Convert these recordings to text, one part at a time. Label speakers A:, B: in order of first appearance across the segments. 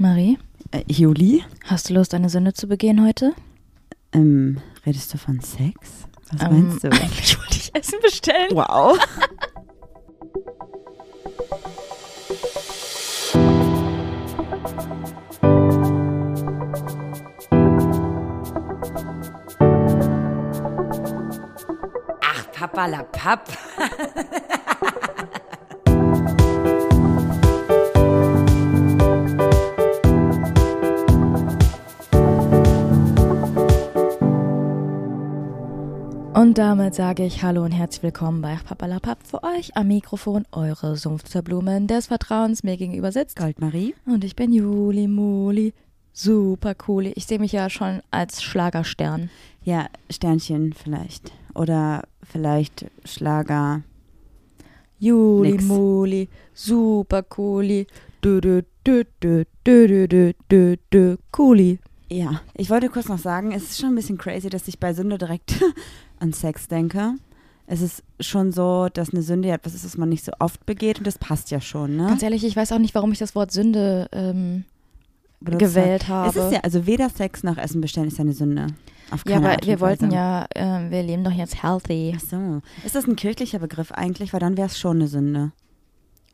A: Marie,
B: Äh, Juli,
A: hast du Lust, eine Sünde zu begehen heute?
B: ähm, redest du von Sex? Was
A: Ähm,
B: meinst du?
A: Eigentlich wollte ich Essen bestellen.
B: Wow.
C: Ach, Papa la Papp.
A: damit sage ich Hallo und herzlich willkommen bei Papalapap. Für euch am Mikrofon eure Sumpfzerblumen des Vertrauens. Mir gegenüber sitzt
B: Goldmarie.
A: Und ich bin Juli Muli. Super cool. Ich sehe mich ja schon als Schlagerstern.
B: Ja, Sternchen vielleicht. Oder vielleicht Schlager.
A: Juli
B: Nix.
A: Muli. Super cooli. Dö, dö, dö, dö, dö, dö, dö, dö, cooli.
B: Ja, ich wollte kurz noch sagen, es ist schon ein bisschen crazy, dass ich bei Sünde direkt an Sex denke. Es ist schon so, dass eine Sünde ja etwas ist, was man nicht so oft begeht und das passt ja schon, ne?
A: Ganz ehrlich, ich weiß auch nicht, warum ich das Wort Sünde ähm, gewählt habe.
B: Es ist ja, also weder Sex noch Essen bestellen ist ja eine Sünde. Auf
A: Ja, aber wir wollten ja, äh, wir leben doch jetzt healthy.
B: Ach so. Ist das ein kirchlicher Begriff eigentlich? Weil dann wäre es schon eine Sünde.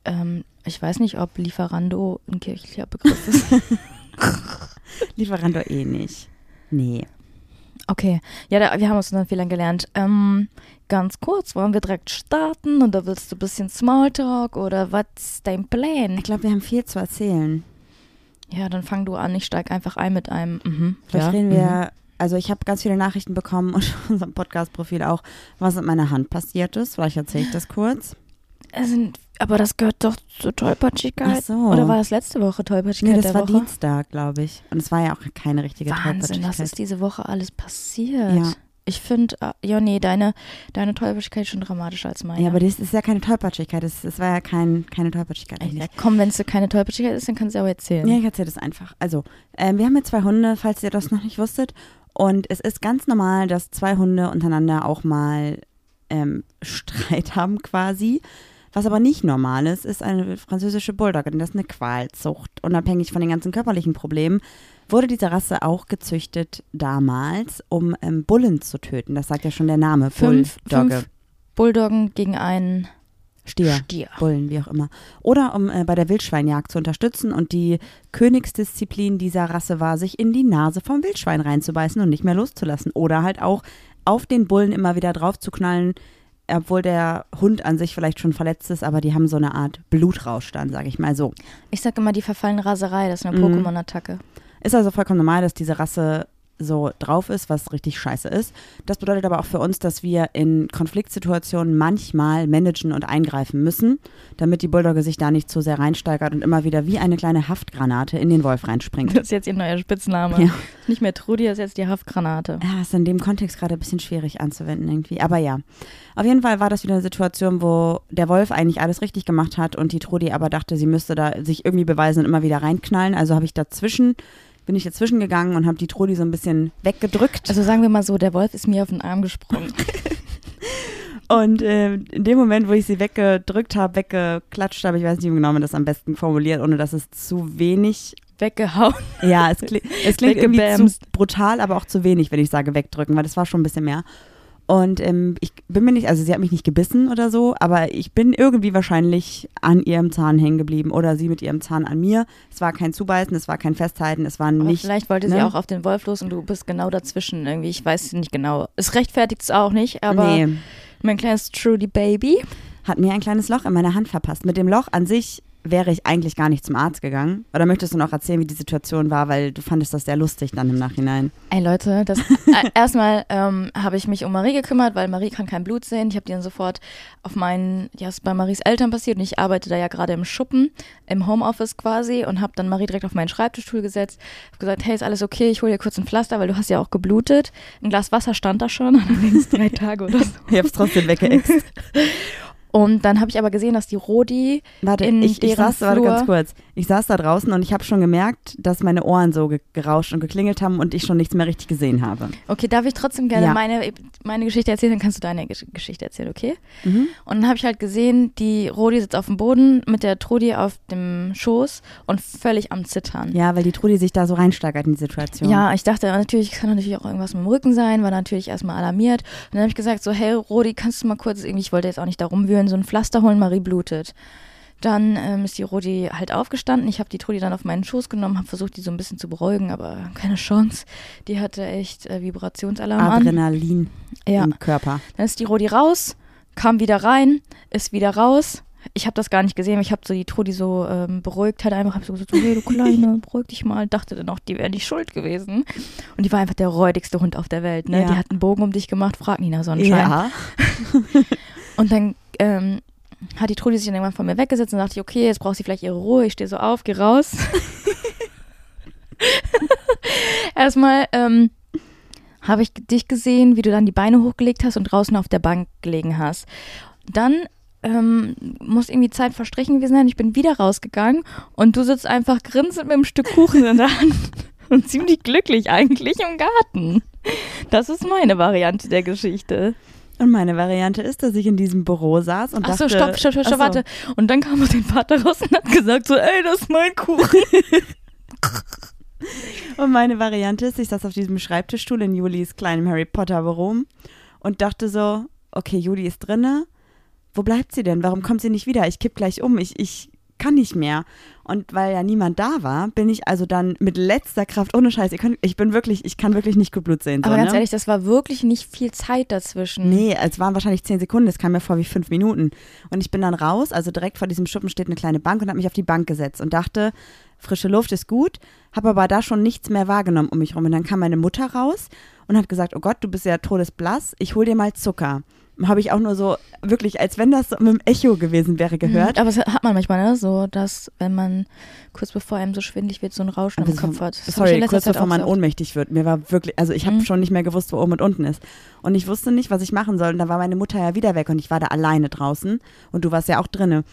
A: Ähm, ich weiß nicht, ob Lieferando ein kirchlicher Begriff ist.
B: Lieferando eh nicht. Nee.
A: Okay, ja, da, wir haben uns unseren Fehlern gelernt. Ähm, ganz kurz, wollen wir direkt starten oder willst du ein bisschen Smalltalk oder was ist dein Plan?
B: Ich glaube, wir haben viel zu erzählen.
A: Ja, dann fang du an, ich steig einfach ein mit einem. Mhm,
B: Vielleicht
A: ja,
B: reden
A: mhm.
B: wir, also ich habe ganz viele Nachrichten bekommen und unserem Podcast-Profil auch, was mit meiner Hand passiert ist. Vielleicht erzähle ich das kurz.
A: Es sind, aber das gehört doch zur Tollpatschigkeit.
B: Ach so.
A: Oder war das letzte Woche Tollpatschigkeit
B: Nee, das war
A: Woche?
B: Dienstag, glaube ich. Und es war ja auch keine richtige
A: Wahnsinn, was
B: Tollpatschigkeit.
A: ist diese Woche alles passiert?
B: Ja.
A: Ich finde, ja, nee, deine, deine Tollpatschigkeit ist schon dramatischer als meine.
B: Ja, aber das ist ja keine Tollpatschigkeit. Das, das war ja kein, keine Tollpatschigkeit. Eigentlich.
A: ja, komm, wenn es keine Tollpatschigkeit ist, dann kannst du auch erzählen.
B: Ja, ich erzähle das einfach. Also, ähm, wir haben jetzt zwei Hunde, falls ihr das noch nicht wusstet. Und es ist ganz normal, dass zwei Hunde untereinander auch mal ähm, Streit haben quasi. Was aber nicht normal ist, ist eine französische Bulldogge, denn das ist eine Qualzucht. Unabhängig von den ganzen körperlichen Problemen wurde diese Rasse auch gezüchtet damals, um ähm, Bullen zu töten. Das sagt ja schon der Name.
A: Fünf-
B: Bulldogge.
A: fünf Bulldoggen gegen einen
B: Stier.
A: Stier.
B: Bullen, wie auch immer. Oder um äh, bei der Wildschweinjagd zu unterstützen. Und die Königsdisziplin dieser Rasse war, sich in die Nase vom Wildschwein reinzubeißen und nicht mehr loszulassen. Oder halt auch auf den Bullen immer wieder drauf zu knallen, obwohl der Hund an sich vielleicht schon verletzt ist, aber die haben so eine Art Blutrausch dann, sage ich mal so.
A: Ich sag immer, die verfallene Raserei, das ist eine
B: Mhm.
A: Pokémon-Attacke.
B: Ist also vollkommen normal, dass diese Rasse so drauf ist, was richtig scheiße ist. Das bedeutet aber auch für uns, dass wir in Konfliktsituationen manchmal managen und eingreifen müssen, damit die Bulldogge sich da nicht zu sehr reinsteigert und immer wieder wie eine kleine Haftgranate in den Wolf reinspringt.
A: Das ist jetzt ihr neuer Spitzname.
B: Ja.
A: Nicht mehr Trudi, das ist jetzt die Haftgranate.
B: Ja, ist in dem Kontext gerade ein bisschen schwierig anzuwenden irgendwie. Aber ja, auf jeden Fall war das wieder eine Situation, wo der Wolf eigentlich alles richtig gemacht hat und die Trudi aber dachte, sie müsste da sich irgendwie beweisen und immer wieder reinknallen. Also habe ich dazwischen, bin ich dazwischen gegangen und habe die Trudi so ein bisschen weggedrückt.
A: Also sagen wir mal so, der Wolf ist mir auf den Arm gesprungen.
B: Und äh, in dem Moment, wo ich sie weggedrückt habe, weggeklatscht habe, ich weiß nicht, wie genau man das am besten formuliert, ohne dass es zu wenig.
A: Weggehauen.
B: Ja, es, kli es klingt irgendwie zu brutal, aber auch zu wenig, wenn ich sage wegdrücken, weil das war schon ein bisschen mehr. Und ähm, ich bin mir nicht, also sie hat mich nicht gebissen oder so, aber ich bin irgendwie wahrscheinlich an ihrem Zahn hängen geblieben oder sie mit ihrem Zahn an mir. Es war kein Zubeißen, es war kein Festhalten, es war
A: Aber
B: nicht.
A: vielleicht wollte sie
B: ne?
A: auch auf den Wolf los und du bist genau dazwischen irgendwie. Ich weiß nicht genau. Es rechtfertigt es auch nicht, aber
B: nee,
A: mein kleines Trudy Baby.
B: hat mir ein kleines Loch in meiner Hand verpasst. Mit dem Loch an sich wäre ich eigentlich gar nicht zum Arzt gegangen. Oder möchtest du noch erzählen, wie die Situation war, weil du fandest das sehr lustig dann im Nachhinein.
A: Ey Leute, das äh, erstmal ähm, habe ich mich um Marie gekümmert, weil Marie kann kein Blut sehen. Ich habe die dann sofort auf meinen, ja, ist bei Maries Eltern passiert und ich arbeite da ja gerade im Schuppen, im Homeoffice quasi und habe dann Marie direkt auf meinen Schreibtischstuhl gesetzt, habe gesagt, hey, ist alles okay, ich hole dir kurz ein Pflaster, weil du hast ja auch geblutet. Ein Glas Wasser stand da schon, allerdings drei Tage oder so.
B: Ich hab's trotzdem weggeext.
A: Und dann habe ich aber gesehen, dass die Rodi
B: Warte,
A: in
B: ich, ich saß, warte
A: Flur-
B: ganz kurz. Ich saß da draußen und ich habe schon gemerkt, dass meine Ohren so ge gerauscht und geklingelt haben und ich schon nichts mehr richtig gesehen habe.
A: Okay, darf ich trotzdem gerne
B: Ja.
A: meine, meine Geschichte erzählen? Dann kannst du deine Gesch- Geschichte erzählen, okay?
B: Mhm.
A: Und dann habe ich halt gesehen, die Rodi sitzt auf dem Boden mit der Trudi auf dem Schoß und völlig am Zittern.
B: Ja, weil die Trudi sich da so reinsteigert in die Situation.
A: Ja, ich dachte natürlich, kann natürlich auch irgendwas mit dem Rücken sein, war natürlich erstmal alarmiert. Und dann habe ich gesagt, so, hey Rodi, kannst du mal kurz irgendwie, ich wollte jetzt auch nicht da rumwühlen, so ein Pflaster holen, Marie blutet. Dann ähm, ist die Rodi halt aufgestanden. Ich habe die Trudi dann auf meinen Schoß genommen, habe versucht, die so ein bisschen zu beruhigen, aber keine Chance. Die hatte echt äh, Vibrationsalarm an.
B: Adrenalin
A: Ja.
B: im Körper.
A: Dann ist die Rodi raus, kam wieder rein, ist wieder raus. Ich habe das gar nicht gesehen. Ich habe so die Trudi so ähm, beruhigt, halt einfach, habe so gesagt, so, hey du Kleine, beruhig dich mal. Dachte dann auch, die wäre nicht schuld gewesen. Und die war einfach der räudigste Hund auf der Welt. Ne?
B: Ja.
A: Die hat einen Bogen um dich gemacht, frag Nina Sonnenschein.
B: Ja.
A: Und dann ähm, hat die Trudi sich dann irgendwann von mir weggesetzt und dachte ich, okay, jetzt braucht sie vielleicht ihre Ruhe. Ich stehe so auf, geh raus. Erstmal ähm, habe ich dich gesehen, wie du dann die Beine hochgelegt hast und draußen auf der Bank gelegen hast. Dann ähm, muss irgendwie Zeit verstrichen gewesen sein. Ich bin wieder rausgegangen und du sitzt einfach grinsend mit einem Stück Kuchen in der Hand und ziemlich glücklich eigentlich im Garten. Das ist meine Variante der Geschichte.
B: Und meine Variante ist, dass ich in diesem Büro saß und
A: Ach so,
B: dachte,
A: stopp, stopp, stopp,
B: Ach so.
A: warte. Und dann kam dein Vater raus und hat gesagt so, ey, das ist mein Kuchen.
B: Und meine Variante ist, ich saß auf diesem Schreibtischstuhl in Julis kleinem Harry Potter Büro und dachte so, okay, Juli ist drinne. Wo bleibt sie denn? Warum kommt sie nicht wieder? Ich kipp gleich um. Ich, ich kann nicht mehr. Und weil ja niemand da war, bin ich also dann mit letzter Kraft, ohne Scheiß, könnt, ich bin wirklich, ich kann wirklich nicht gut Blut sehen. So,
A: Aber ganz
B: ne?
A: ehrlich, das war wirklich nicht viel Zeit dazwischen.
B: Nee, es waren wahrscheinlich zehn Sekunden, es kam mir vor wie fünf Minuten. Und ich bin dann raus, also direkt vor diesem Schuppen steht eine kleine Bank und habe mich auf die Bank gesetzt und dachte, frische Luft ist gut, habe aber da schon nichts mehr wahrgenommen um mich rum. Und dann kam meine Mutter raus und hat gesagt, oh Gott, du bist ja todesblass, ich hol dir mal Zucker. Habe ich auch nur so, wirklich, als wenn das so mit dem Echo gewesen wäre, gehört.
A: Mhm, Aber das hat man manchmal, ne? So, dass, wenn man kurz bevor einem so schwindlig wird, so ein Rauschen
B: Aber
A: im
B: so-
A: Kopf hat. Das
B: Sorry, kurz
A: Zeit
B: bevor man
A: oft.
B: ohnmächtig wird. Mir war wirklich, also ich habe
A: Mhm.
B: schon nicht mehr gewusst, wo oben und unten ist. Und ich wusste nicht, was ich machen soll. Und da war meine Mutter ja wieder weg und ich war da alleine draußen und du warst ja auch drinne.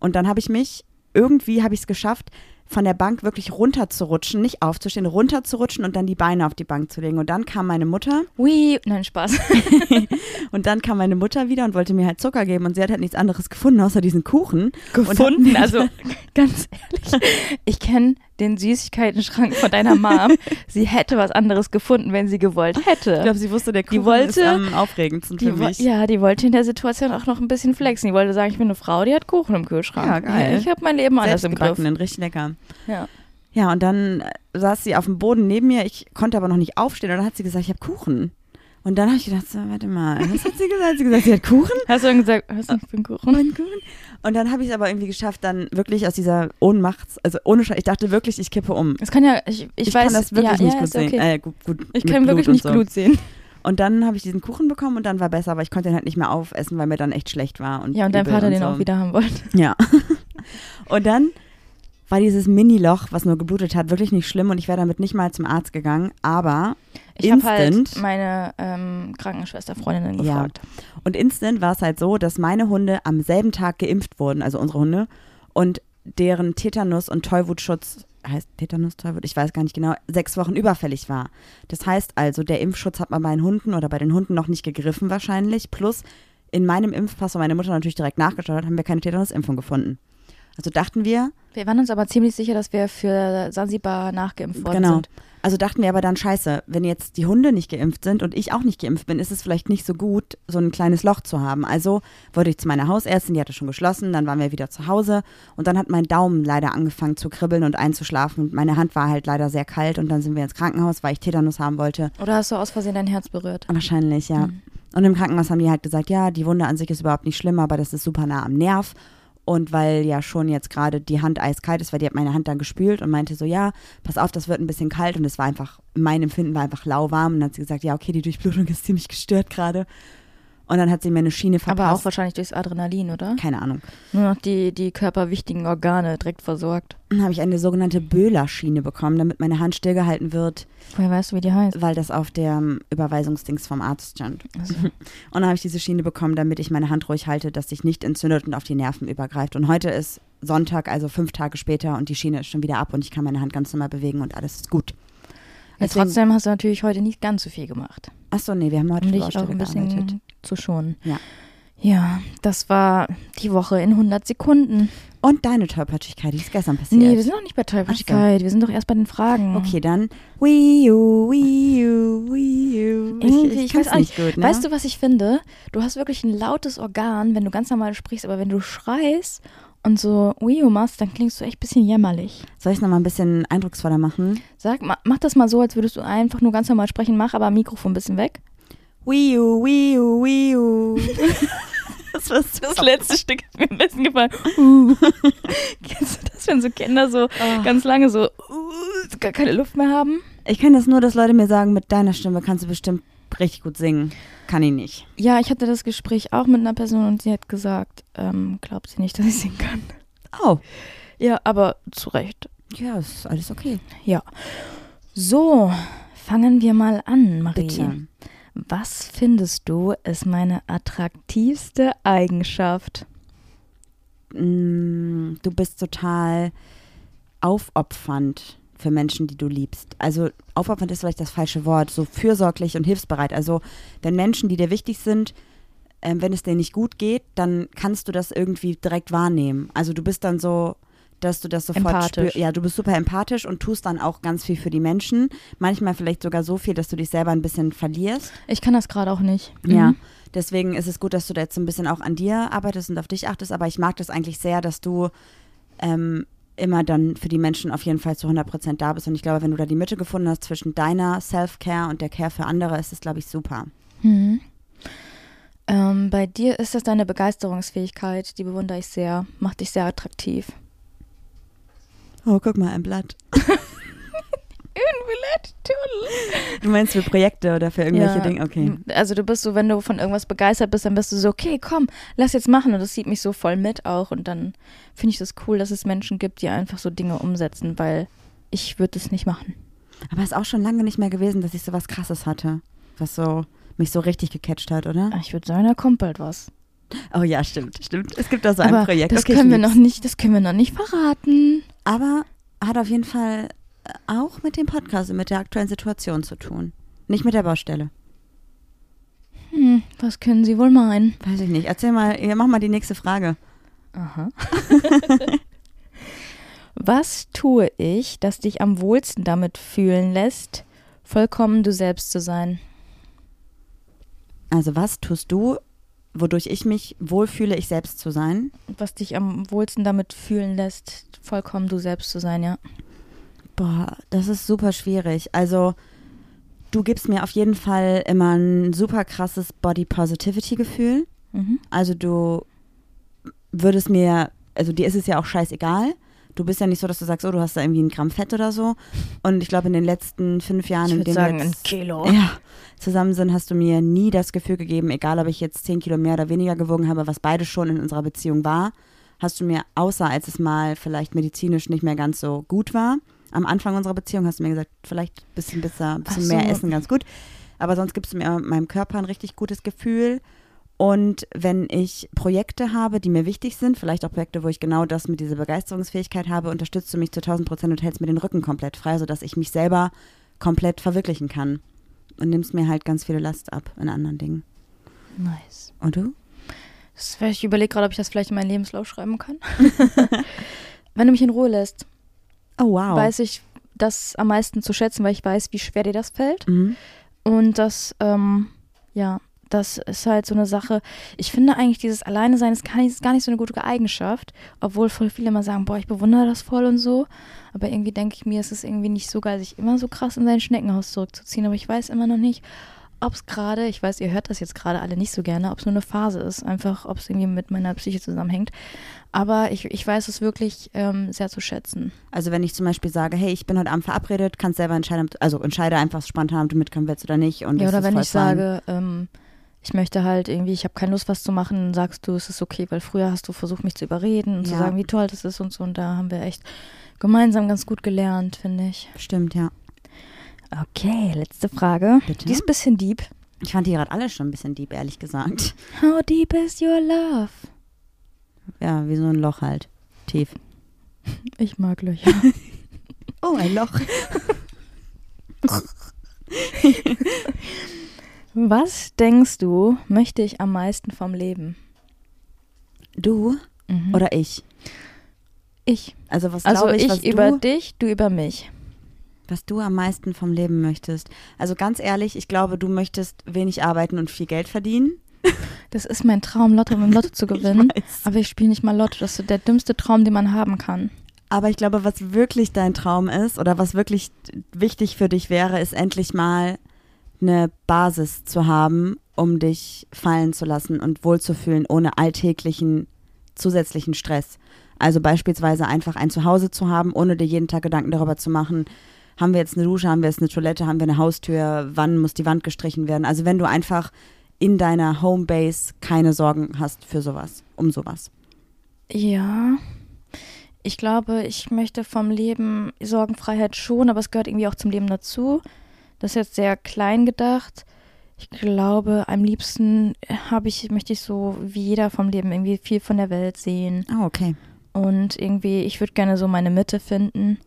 B: Und dann habe ich mich, irgendwie habe ich es geschafft, von der Bank wirklich runterzurutschen, nicht aufzustehen, runterzurutschen und dann die Beine auf die Bank zu legen. Und dann kam meine Mutter
A: Ui, nein, Spaß.
B: und dann kam meine Mutter wieder und wollte mir halt Zucker geben und sie hat halt nichts anderes gefunden außer diesen Kuchen.
A: Gefunden, also ganz ehrlich, ich kenne den Süßigkeitenschrank von deiner Mom. Sie hätte was anderes gefunden, wenn sie gewollt hätte.
B: Ich glaube, sie wusste, der
A: Die
B: Kuchen
A: wollte-
B: ist am aufregendsten
A: Die
B: für mich.
A: ja, die wollte in der Situation auch noch ein bisschen flexen. Die wollte sagen, ich bin eine Frau, die hat Kuchen im Kühlschrank.
B: Ja, geil.
A: Ich habe mein Leben anders im Griff.
B: Richtig lecker.
A: Ja.
B: Ja, und dann äh, saß sie auf dem Boden neben mir. Ich konnte aber noch nicht aufstehen. Und dann hat sie gesagt, ich habe Kuchen. Und dann habe ich gedacht, so, warte mal, was hat sie gesagt? Hat sie gesagt, sie hat Kuchen?
A: Hast du dann gesagt, was ist für ein Kuchen?
B: Mein Kuchen. Und dann habe ich es aber irgendwie geschafft, dann wirklich aus dieser Ohnmacht, also ohne Scheiß, ich dachte wirklich, ich kippe um.
A: Das kann ja, ich, ich,
B: Ich,
A: weiß,
B: kann das wirklich
A: ja,
B: nicht
A: ja,
B: gut sehen.
A: okay.
B: Äh, gut, gut,
A: Ich kann wirklich
B: und
A: nicht
B: so.
A: Blut sehen.
B: Und dann habe ich diesen Kuchen bekommen und dann war besser, aber ich konnte ihn halt nicht mehr aufessen, weil mir dann echt schlecht war. Und
A: Ja, und dein Vater
B: und
A: den
B: so.
A: auch wieder haben wollte.
B: Ja. und dann war dieses Mini-Loch, was nur geblutet hat, wirklich nicht schlimm und ich wäre damit nicht mal zum Arzt gegangen, aber
A: Ich habe halt meine ähm, Krankenschwester-Freundin
B: Ja.
A: gefragt.
B: Und instant war es halt so, dass meine Hunde am selben Tag geimpft wurden, also unsere Hunde, und deren Tetanus- und Tollwutschutz, heißt Tetanus, Tollwut, ich weiß gar nicht genau, sechs Wochen überfällig war. Das heißt also, der Impfschutz hat bei meinen Hunden oder bei den Hunden noch nicht gegriffen wahrscheinlich, plus in meinem Impfpass, wo meine Mutter natürlich direkt nachgeschaut hat, haben wir keine Tetanus-Impfung gefunden. Also dachten wir,
A: Wir waren uns aber ziemlich sicher, dass wir für Zanzibar nachgeimpft worden
B: Genau.
A: sind.
B: Also dachten wir aber dann, scheiße, wenn jetzt die Hunde nicht geimpft sind und ich auch nicht geimpft bin, ist es vielleicht nicht so gut, so ein kleines Loch zu haben. Also wurde ich zu meiner Hausärztin, die hatte schon geschlossen, dann waren wir wieder zu Hause und dann hat mein Daumen leider angefangen zu kribbeln und einzuschlafen. Und meine Hand war halt leider sehr kalt und dann sind wir ins Krankenhaus, weil ich Tetanus haben wollte.
A: Oder hast du aus Versehen dein Herz berührt?
B: Wahrscheinlich, ja.
A: Mhm.
B: Und im Krankenhaus haben die halt gesagt, ja, die Wunde an sich ist überhaupt nicht schlimm, aber das ist super nah am Nerv. Und weil ja schon jetzt gerade die Hand eiskalt ist, weil die hat meine Hand dann gespült und meinte so, ja, pass auf, das wird ein bisschen kalt. Und es war einfach, mein Empfinden war einfach lauwarm. Und dann hat sie gesagt, ja, okay, die Durchblutung ist ziemlich gestört gerade. Und dann hat sie mir eine Schiene verpasst.
A: Aber auch wahrscheinlich durchs Adrenalin, oder?
B: Keine Ahnung.
A: Nur noch die, die körperwichtigen Organe direkt versorgt.
B: Dann habe ich eine sogenannte Böhler-Schiene bekommen, damit meine Hand stillgehalten wird,
A: Woher weißt du, wie die heißt?
B: weil das auf der ähm, Überweisungsdings vom Arzt stand.
A: Also,
B: Und dann habe ich diese Schiene bekommen, damit ich meine Hand ruhig halte, dass sich nicht entzündet und auf die Nerven übergreift. Und heute ist Sonntag, also fünf Tage später, und die Schiene ist schon wieder ab und ich kann meine Hand ganz normal bewegen und alles ist gut.
A: ja,
B: Deswegen-
A: trotzdem hast du natürlich heute nicht ganz so viel gemacht.
B: Achso, nee, wir haben heute für
A: dich auch ein bisschen
B: gearbeitet.
A: Zu schonen.
B: Ja.
A: Ja, das war die Woche in 100 Sekunden.
B: Und deine Tollpatschigkeit, die ist gestern passiert.
A: Nee, wir sind noch nicht bei Tollpatschigkeit. Wir sind doch erst bei den Fragen.
B: Okay, dann Wii U, Wii U, Wii U.
A: Irgendwie, ich
B: kann's
A: weiß nicht.
B: gut, ne?
A: Weißt du, was ich finde? Du hast wirklich ein lautes Organ, wenn du ganz normal sprichst, aber wenn du schreist und so Wii U machst, dann klingst du echt ein bisschen jämmerlich.
B: Soll ich es nochmal ein bisschen eindrucksvoller machen?
A: Sag, ma, mach das mal so, als würdest du einfach nur ganz normal sprechen, mach aber Mikrofon ein bisschen weg.
B: Wii U, Wii U, Wii U. das war
A: Das letzte Stück hat mir am besten gefallen. Uh. Kennst du das, wenn so Kinder so
B: Ah.
A: ganz lange so uh, gar keine Luft mehr haben?
B: Ich kenne das nur, dass Leute mir sagen, mit deiner Stimme kannst du bestimmt richtig gut singen. Kann ich nicht.
A: Ja, ich hatte das Gespräch auch mit einer Person und sie hat gesagt, ähm, glaubt sie nicht, dass ich singen kann.
B: Oh,
A: Ja, aber zu Recht.
B: ja, ist alles okay.
A: Ja. So, fangen wir mal an, Marie.
B: Bitte.
A: Was findest du ist meine attraktivste Eigenschaft?
B: Mm, Du bist total aufopfernd für Menschen, die du liebst. Also aufopfernd ist vielleicht das falsche Wort, so fürsorglich und hilfsbereit. Also wenn Menschen, die dir wichtig sind, ähm, wenn es denen nicht gut geht, dann kannst du das irgendwie direkt wahrnehmen. Also du bist dann so, dass du das sofort spürst. Ja, du bist super empathisch und tust dann auch ganz viel für die Menschen. Manchmal vielleicht sogar so viel, dass du dich selber ein bisschen verlierst.
A: Ich kann das gerade auch nicht.
B: Ja.
A: Mhm.
B: Deswegen ist es gut, dass du da jetzt so ein bisschen auch an dir arbeitest und auf dich achtest. Aber ich mag das eigentlich sehr, dass du ähm, immer dann für die Menschen auf jeden Fall zu 100 Prozent da bist. Und ich glaube, wenn du da die Mitte gefunden hast zwischen deiner Self-Care und der Care für andere, ist es, glaube ich, super.
A: Mhm. Ähm, bei dir ist das deine Begeisterungsfähigkeit, die bewundere ich sehr, macht dich sehr attraktiv.
B: Oh, guck mal, ein Blatt. Du meinst für Projekte oder für irgendwelche
A: Ja,
B: Dinge? Okay.
A: Also du bist so, wenn du von irgendwas begeistert bist, dann bist du so, okay, komm, lass jetzt machen. Und das sieht mich so voll mit auch. Und dann finde ich das cool, dass es Menschen gibt, die einfach so Dinge umsetzen, weil ich würde es nicht machen.
B: Aber es ist auch schon lange nicht mehr gewesen, dass ich so was Krasses hatte, was so mich so richtig gecatcht hat, oder?
A: Ah, Ich würde sagen, da kommt bald was.
B: Oh ja, stimmt, stimmt. Es gibt da so ein
A: Aber
B: Projekt.
A: das
B: Okay,
A: können wir noch nicht, das können wir noch nicht verraten.
B: Aber hat auf jeden Fall äh, auch mit dem Podcast und mit der aktuellen Situation zu tun. Nicht mit der Baustelle.
A: Hm, was können Sie wohl meinen?
B: Weiß ich nicht. Erzähl mal, mach mal die nächste Frage.
A: Aha. Was tue ich, das dich am wohlsten damit fühlen lässt, vollkommen du selbst zu sein?
B: Also was tust du, wodurch ich mich wohlfühle, ich selbst zu sein?
A: Was dich am wohlsten damit fühlen lässt, vollkommen du selbst zu sein, ja.
B: Boah, das ist super schwierig. Also du gibst mir auf jeden Fall immer ein super krasses Body Positivity Gefühl.
A: Mhm.
B: Also du würdest mir, also dir ist es ja auch scheißegal. Du bist ja nicht so, dass du sagst, oh, du hast da irgendwie ein Gramm Fett oder so. Und ich glaube, in den letzten fünf Jahren,
A: Ich
B: in denen
A: sagen,
B: wir
A: ein
B: jetzt
A: Kilo.
B: ja, zusammen sind, hast du mir nie das Gefühl gegeben, egal ob ich jetzt zehn Kilo mehr oder weniger gewogen habe, was beide schon in unserer Beziehung war, hast du mir, außer als es mal vielleicht medizinisch nicht mehr ganz so gut war, am Anfang unserer Beziehung hast du mir gesagt, vielleicht ein bisschen, besser, ein bisschen
A: so.
B: mehr essen ganz gut. Aber sonst gibst du mir meinem Körper ein richtig gutes Gefühl. Und wenn ich Projekte habe, die mir wichtig sind, vielleicht auch Projekte, wo ich genau das mit dieser Begeisterungsfähigkeit habe, unterstützt du mich zu 1000 Prozent und hältst mir den Rücken komplett frei, sodass ich mich selber komplett verwirklichen kann. Und nimmst mir halt ganz viele Last ab in anderen Dingen.
A: Nice.
B: Und du?
A: Das, ich überlege gerade, ob ich das vielleicht in meinen Lebenslauf schreiben kann. Wenn du mich in Ruhe lässt,
B: Oh, wow.
A: weiß ich das am meisten zu schätzen, weil ich weiß, wie schwer dir das fällt.
B: mhm.
A: Und das, ähm, ja, das ist halt so eine Sache. Ich finde eigentlich, dieses Alleine sein ist gar nicht, ist gar nicht so eine gute Eigenschaft, obwohl voll viele immer sagen, boah, ich bewundere das voll und so. Aber irgendwie denke ich mir, es ist irgendwie nicht so geil, sich immer so krass in sein Schneckenhaus zurückzuziehen. Aber ich weiß immer noch nicht, ob es gerade, ich weiß, ihr hört das jetzt gerade alle nicht so gerne, ob es nur eine Phase ist, einfach, ob es irgendwie mit meiner Psyche zusammenhängt. Aber ich, ich weiß es wirklich ähm, sehr zu schätzen.
B: Also wenn ich zum Beispiel sage, hey, ich bin heute Abend verabredet, kannst selber entscheiden, also entscheide einfach spontan, ob du mitkommen willst oder nicht. Und
A: Ja, oder wenn ich
B: fein.
A: sage, ähm, ich möchte halt irgendwie, ich habe keine Lust, was zu machen, dann sagst du, es ist okay, weil früher hast du versucht, mich zu überreden und zu
B: Ja.
A: sagen, wie toll das ist und so. Und da haben wir echt gemeinsam ganz gut gelernt, finde ich.
B: Stimmt, ja.
A: Okay, letzte Frage.
B: Bitte?
A: Die ist ein bisschen deep.
B: Ich fand die gerade alle schon ein bisschen deep, ehrlich gesagt.
A: How deep is your love?
B: Ja, wie so ein Loch halt. Tief.
A: Ich mag Löcher.
B: Oh, ein Loch.
A: Was denkst du, möchte ich am meisten vom Leben?
B: Du
A: Mhm.
B: oder ich?
A: ich.
B: Also was
A: Also
B: glaube ich,
A: ich,
B: was,
A: über
B: du,
A: dich, du über mich.
B: was du am meisten vom Leben möchtest. Also ganz ehrlich, ich glaube, du möchtest wenig arbeiten und viel Geld verdienen.
A: Das ist mein Traum, Lotto im Lotto zu gewinnen.
B: weiß.
A: Aber ich spiele nicht mal Lotto. Das ist der dümmste Traum, den man haben kann.
B: Aber ich glaube, was wirklich dein Traum ist oder was wirklich wichtig für dich wäre, ist endlich mal eine Basis zu haben, um dich fallen zu lassen und wohlzufühlen, ohne alltäglichen zusätzlichen Stress. Also beispielsweise einfach ein Zuhause zu haben, ohne dir jeden Tag Gedanken darüber zu machen, haben wir jetzt eine Dusche, haben wir jetzt eine Toilette, haben wir eine Haustür, wann muss die Wand gestrichen werden. Also wenn du einfach in deiner Homebase keine Sorgen hast für sowas, um sowas.
A: Ja. Ich glaube, ich möchte vom Leben Sorgenfreiheit schon, aber es gehört irgendwie auch zum Leben dazu. Das ist jetzt sehr klein gedacht. Ich glaube, am liebsten habe ich, möchte ich so wie jeder vom Leben irgendwie viel von der Welt sehen.
B: Oh, okay.
A: Und irgendwie, ich würde gerne so meine Mitte finden.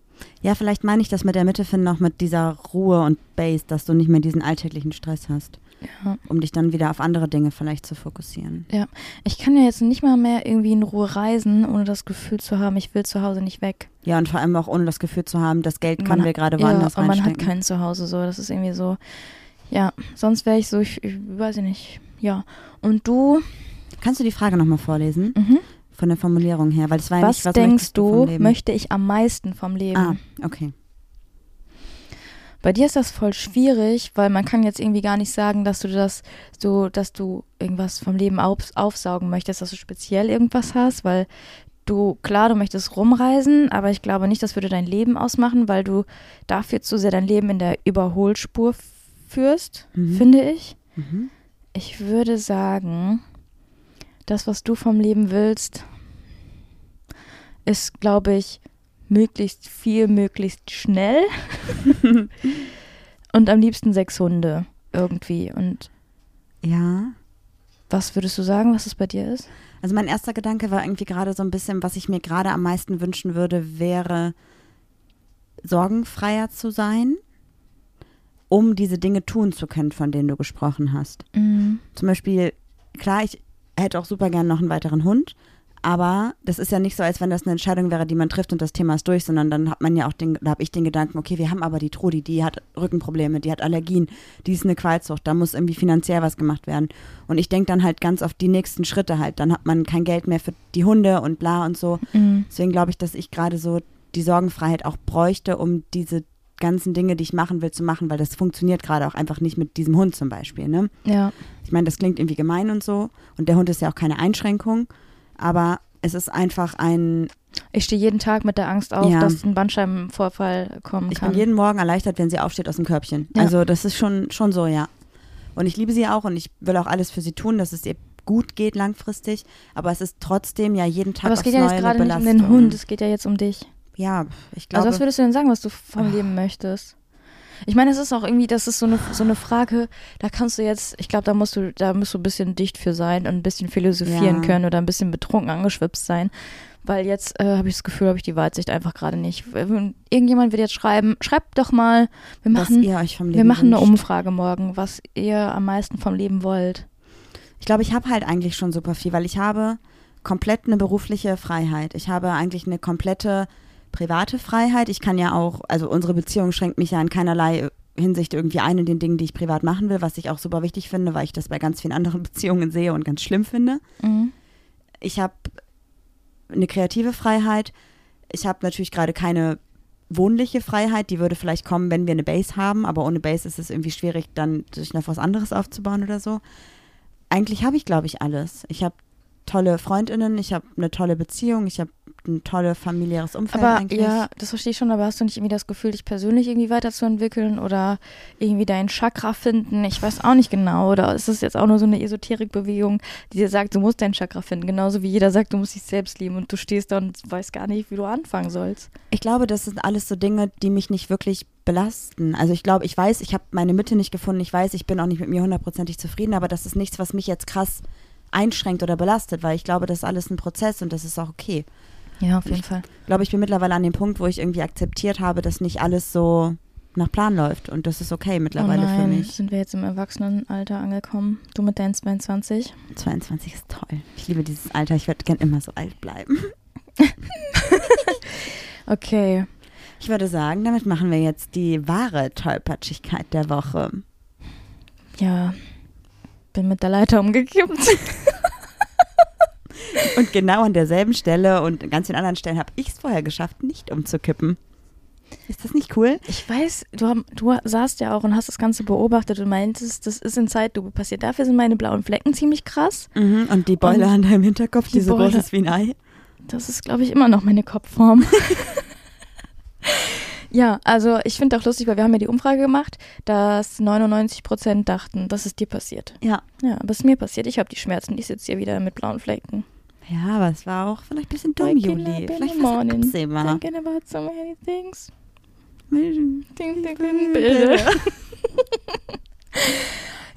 B: Ja, vielleicht meine ich das mit der Mitte finden auch mit dieser Ruhe und Base, dass du nicht mehr diesen alltäglichen Stress hast,
A: Ja.
B: um dich dann wieder auf andere Dinge vielleicht zu fokussieren.
A: Ich kann ja jetzt nicht mal mehr irgendwie in Ruhe reisen, ohne das Gefühl zu haben, ich will zu Hause nicht weg.
B: Ja, und vor allem auch ohne das Gefühl zu haben, das Geld können
A: Man
B: wir gerade
A: ja,
B: woanders
A: und man hat kein Zuhause so. Das ist irgendwie so. Ja, sonst wäre ich so, ich, ich weiß ich nicht. Ja. Und du,
B: Kannst du die Frage nochmal vorlesen?
A: mhm.
B: Von der Formulierung her, weil das war ja
A: was
B: nicht, was
A: denkst du, möchte ich am meisten vom Leben?
B: Ah, okay.
A: Bei dir ist das voll schwierig, weil man kann jetzt irgendwie gar nicht sagen, dass du das so, dass du irgendwas vom Leben auf, aufsaugen möchtest, dass du speziell irgendwas hast, weil du, klar, du möchtest rumreisen, aber ich glaube nicht, das würde dein Leben ausmachen, weil du dafür zu sehr dein Leben in der Überholspur führst,
B: Mhm.
A: finde ich.
B: Mhm.
A: Ich würde sagen, das, was du vom Leben willst, ist, glaube ich, möglichst viel, möglichst schnell. Und am liebsten sechs Hunde irgendwie. Und
B: Ja.
A: was würdest du sagen, was es bei dir ist?
B: Also mein erster Gedanke war irgendwie gerade so ein bisschen, was ich mir gerade am meisten wünschen würde, wäre sorgenfreier zu sein, um diese Dinge tun zu können, von denen du gesprochen hast.
A: Mhm.
B: Zum Beispiel, klar, ich hätte auch super gern noch einen weiteren Hund, aber das ist ja nicht so, als wenn das eine Entscheidung wäre, die man trifft und das Thema ist durch, sondern dann hat man ja auch den, da habe ich den Gedanken, okay, wir haben aber die Trudi, die hat Rückenprobleme, die hat Allergien, die ist eine Qualzucht, da muss irgendwie finanziell was gemacht werden. Und ich denke dann halt ganz auf die nächsten Schritte halt. Dann hat man kein Geld mehr für die Hunde und bla und so.
A: Mhm.
B: Deswegen glaube ich, dass ich gerade so die Sorgenfreiheit auch bräuchte, um diese ganzen Dinge, die ich machen will, zu machen, weil das funktioniert gerade auch einfach nicht mit diesem Hund zum Beispiel. Ne?
A: Ja.
B: Ich meine, das klingt irgendwie gemein und so. Und der Hund ist ja auch keine Einschränkung. Aber es ist einfach ein.
A: Ich stehe jeden Tag mit der Angst auf,
B: Ja.
A: dass ein Bandscheibenvorfall kommen
B: Ich
A: kann.
B: bin jeden Morgen erleichtert, wenn sie aufsteht aus dem Körbchen.
A: Ja.
B: Also, das ist schon, schon so, ja. Und ich liebe sie auch und ich will auch alles für sie tun, dass es ihr gut geht langfristig. Aber es ist trotzdem ja jeden Tag
A: Aber es geht ja jetzt gerade nicht um den. Hund, es geht ja jetzt um dich.
B: Ja, ich glaube.
A: Also was würdest du denn sagen, was du vom. Leben möchtest? Ich meine, es ist auch irgendwie, das ist so eine, so eine Frage, da kannst du jetzt, ich glaube, da musst du, da musst du ein bisschen dicht für sein und ein bisschen philosophieren
B: Ja.
A: können oder ein bisschen betrunken angeschwipst sein. Weil jetzt äh, habe ich das Gefühl, habe ich die Weitsicht einfach gerade nicht. Wenn Irgendjemand wird jetzt schreiben, schreibt doch mal, wir machen, wir machen eine
B: wünscht.
A: Umfrage morgen, was ihr am meisten vom Leben wollt.
B: Ich glaube, ich habe halt eigentlich schon super viel, weil ich habe komplett eine berufliche Freiheit. Ich habe eigentlich eine komplette private Freiheit. Ich kann ja auch, also unsere Beziehung schränkt mich ja in keinerlei Hinsicht irgendwie ein in den Dingen, die ich privat machen will, was ich auch super wichtig finde, weil ich das bei ganz vielen anderen Beziehungen sehe und ganz schlimm finde.
A: Mhm.
B: Ich habe eine kreative Freiheit. Ich habe natürlich gerade keine wohnliche Freiheit. Die würde vielleicht kommen, wenn wir eine Base haben, aber ohne Base ist es irgendwie schwierig, dann sich noch was anderes aufzubauen oder so. Eigentlich habe ich, glaube ich, alles. Ich habe tolle Freundinnen, ich habe eine tolle Beziehung, ich habe ein tolles familiäres Umfeld
A: Aber
B: eigentlich.
A: ja, das verstehe ich schon, aber hast du nicht irgendwie das Gefühl, dich persönlich irgendwie weiterzuentwickeln oder irgendwie dein Chakra finden? Ich weiß auch nicht genau. Oder ist das jetzt auch nur so eine Esoterikbewegung, die dir sagt, du musst dein Chakra finden? Genauso wie jeder sagt, du musst dich selbst lieben und du stehst da und weißt gar nicht, wie du anfangen sollst.
B: Ich glaube, das sind alles so Dinge, die mich nicht wirklich belasten. Also ich glaube, ich weiß, ich habe meine Mitte nicht gefunden. Ich weiß, ich bin auch nicht mit mir hundertprozentig zufrieden, aber das ist nichts, was mich jetzt krass einschränkt oder belastet, weil ich glaube, das ist alles ein Prozess und das ist auch okay.
A: Ja, auf jeden Fall.
B: Ich glaube, ich bin mittlerweile an dem Punkt, wo ich irgendwie akzeptiert habe, dass nicht alles so nach Plan läuft und das ist okay mittlerweile
A: oh nein,
B: für mich.
A: sind wir jetzt im Erwachsenenalter angekommen. Du mit deinen 22.
B: 22 ist toll. Ich liebe dieses Alter. Ich werde gern immer so alt bleiben.
A: Okay.
B: Ich würde sagen, damit machen wir jetzt die wahre Tollpatschigkeit der Woche.
A: Ja, bin mit der Leiter umgekippt.
B: Und genau an derselben Stelle und an ganz vielen anderen Stellen habe ich es vorher geschafft, nicht umzukippen. Ist das nicht cool?
A: Ich weiß, du, du saßt ja auch und hast das Ganze beobachtet und meintest, das ist in Zeitlupe passiert. Dafür sind meine blauen Flecken ziemlich krass.
B: Mhm. Und die Beule
A: Und
B: an deinem Hinterkopf, die,
A: die
B: so groß
A: Beule-
B: ist wie ein Ei.
A: Das ist, glaube ich, immer noch meine Kopfform. ja, also ich finde auch lustig, weil wir haben ja die Umfrage gemacht, dass 99 Prozent dachten, dass es dir passiert.
B: Ja.
A: Ja, aber es ist mir passiert. Ich habe die Schmerzen. Ich sitze hier wieder mit blauen Flecken.
B: Ja, aber es war auch vielleicht ein bisschen dumm, Juli. Vielleicht war es absehbar.
A: Thinking about so many things.
B: Mhm.
A: Ding, ding, ding, Bilder.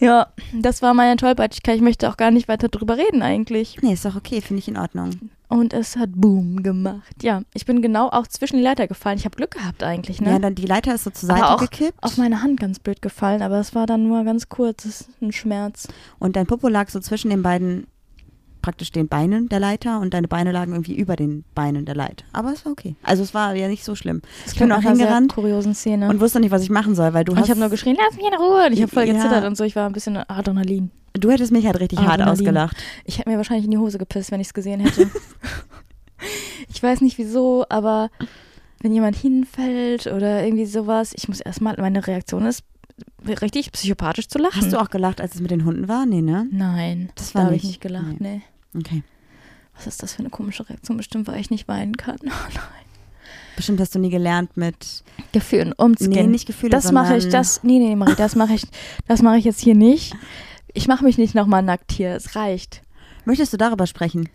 A: Ja, das war meine Tollpatschigkeit. Ich möchte auch gar nicht weiter drüber reden eigentlich.
B: Nee, ist doch okay, finde ich in Ordnung.
A: Und es hat Boom gemacht. Ja, ich bin genau auch zwischen die Leiter gefallen. Ich habe Glück gehabt eigentlich, ne?
B: Ja, dann die Leiter ist so zur Seite
A: Aber auch
B: gekippt
A: auf meine Hand ganz blöd gefallen, aber es war dann nur ganz kurz, das ist ein Schmerz.
B: und dein Popo lag so zwischen den beiden, praktisch den Beinen der Leiter und deine Beine lagen irgendwie über den Beinen der Leiter. Aber es war okay. Also es war ja nicht so schlimm.
A: Das
B: Ich bin auch hingerannt
A: kuriosen Szene.
B: und wusste nicht, was ich machen soll, weil du
A: Und
B: hast,
A: ich habe nur geschrien, lass mich in Ruhe. Und ich habe voll
B: Ja.
A: gezittert und so. Ich war ein bisschen Adrenalin.
B: du hättest mich halt richtig hart
A: Adrenalin.
B: ausgelacht.
A: Ich hätte mir wahrscheinlich in die Hose gepisst, wenn ich es gesehen hätte. ich weiß nicht wieso, aber wenn jemand hinfällt oder irgendwie sowas, ich muss erstmal, meine Reaktion ist richtig psychopathisch zu lachen.
B: Hast du auch gelacht, als es mit den Hunden war? Nee, ne?
A: Nein,
B: Das
A: da
B: war
A: habe ich
B: nicht-
A: gelacht, nee.
B: Okay.
A: Was ist das für eine komische Reaktion? Bestimmt, weil ich nicht weinen kann. Oh nein.
B: Bestimmt hast du nie gelernt mit,
A: Gefühlen umzugehen.
B: nee, nicht Gefühle,
A: das mache ich, das, nee, nee, Marie, das mache ich, das mache ich jetzt hier nicht. Ich mache mich nicht nochmal nackt hier, es reicht.
B: Möchtest du darüber sprechen?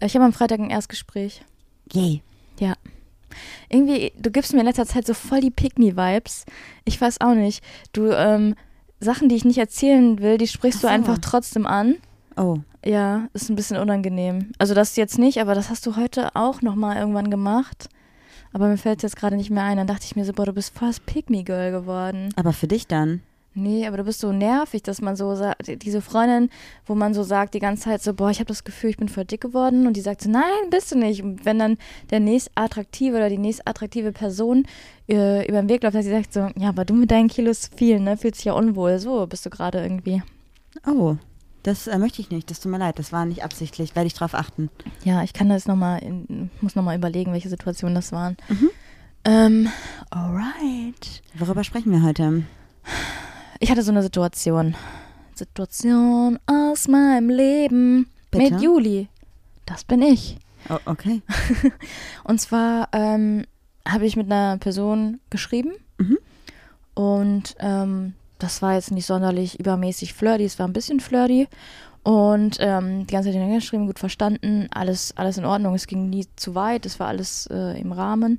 A: Ich habe am Freitag ein Erstgespräch.
B: Yay.
A: Irgendwie, du gibst mir in letzter Zeit so voll die Pick-Me-Vibes. Ich weiß auch nicht. Du, ähm, Sachen, die ich nicht erzählen will, die sprichst
B: Ach
A: du
B: so.
A: einfach trotzdem an.
B: Oh.
A: Ja, ist ein bisschen unangenehm. Also das jetzt nicht, aber das hast du heute auch nochmal irgendwann gemacht. Aber mir fällt es jetzt gerade nicht mehr ein. Dann dachte ich mir so, boah, du bist das Pick-Me-Girl geworden.
B: Aber für dich dann?
A: Nee, aber du bist so nervig, dass man so sagt, diese Freundin, wo man so sagt die ganze Zeit so, boah, ich habe das Gefühl, ich bin voll dick geworden und die sagt so, nein, bist du nicht. Und wenn dann der nächst attraktive oder die nächst attraktive Person äh, über den Weg läuft, dass sie sagt so, ja, aber du mit deinen Kilos viel, ne, fühlst dich ja unwohl. So bist du gerade irgendwie.
B: Oh. Das äh, möchte ich nicht. Das tut mir leid. Das war nicht absichtlich. Werde ich drauf achten.
A: Ja, ich kann das nochmal, muss nochmal überlegen, welche Situationen das waren.
B: Mhm.
A: Ähm, alright.
B: Worüber sprechen wir heute?
A: Ich hatte so eine Situation. Situation aus meinem Leben
B: Bitte?
A: mit Juli. Das bin ich.
B: Oh, okay.
A: Und zwar ähm, habe ich mit einer Person geschrieben
B: Mhm.
A: und ähm, das war jetzt nicht sonderlich übermäßig flirty, es war ein bisschen flirty und ähm, die ganze Zeit geschrieben, gut verstanden, alles, alles in Ordnung, es ging nie zu weit, es war alles äh, im Rahmen.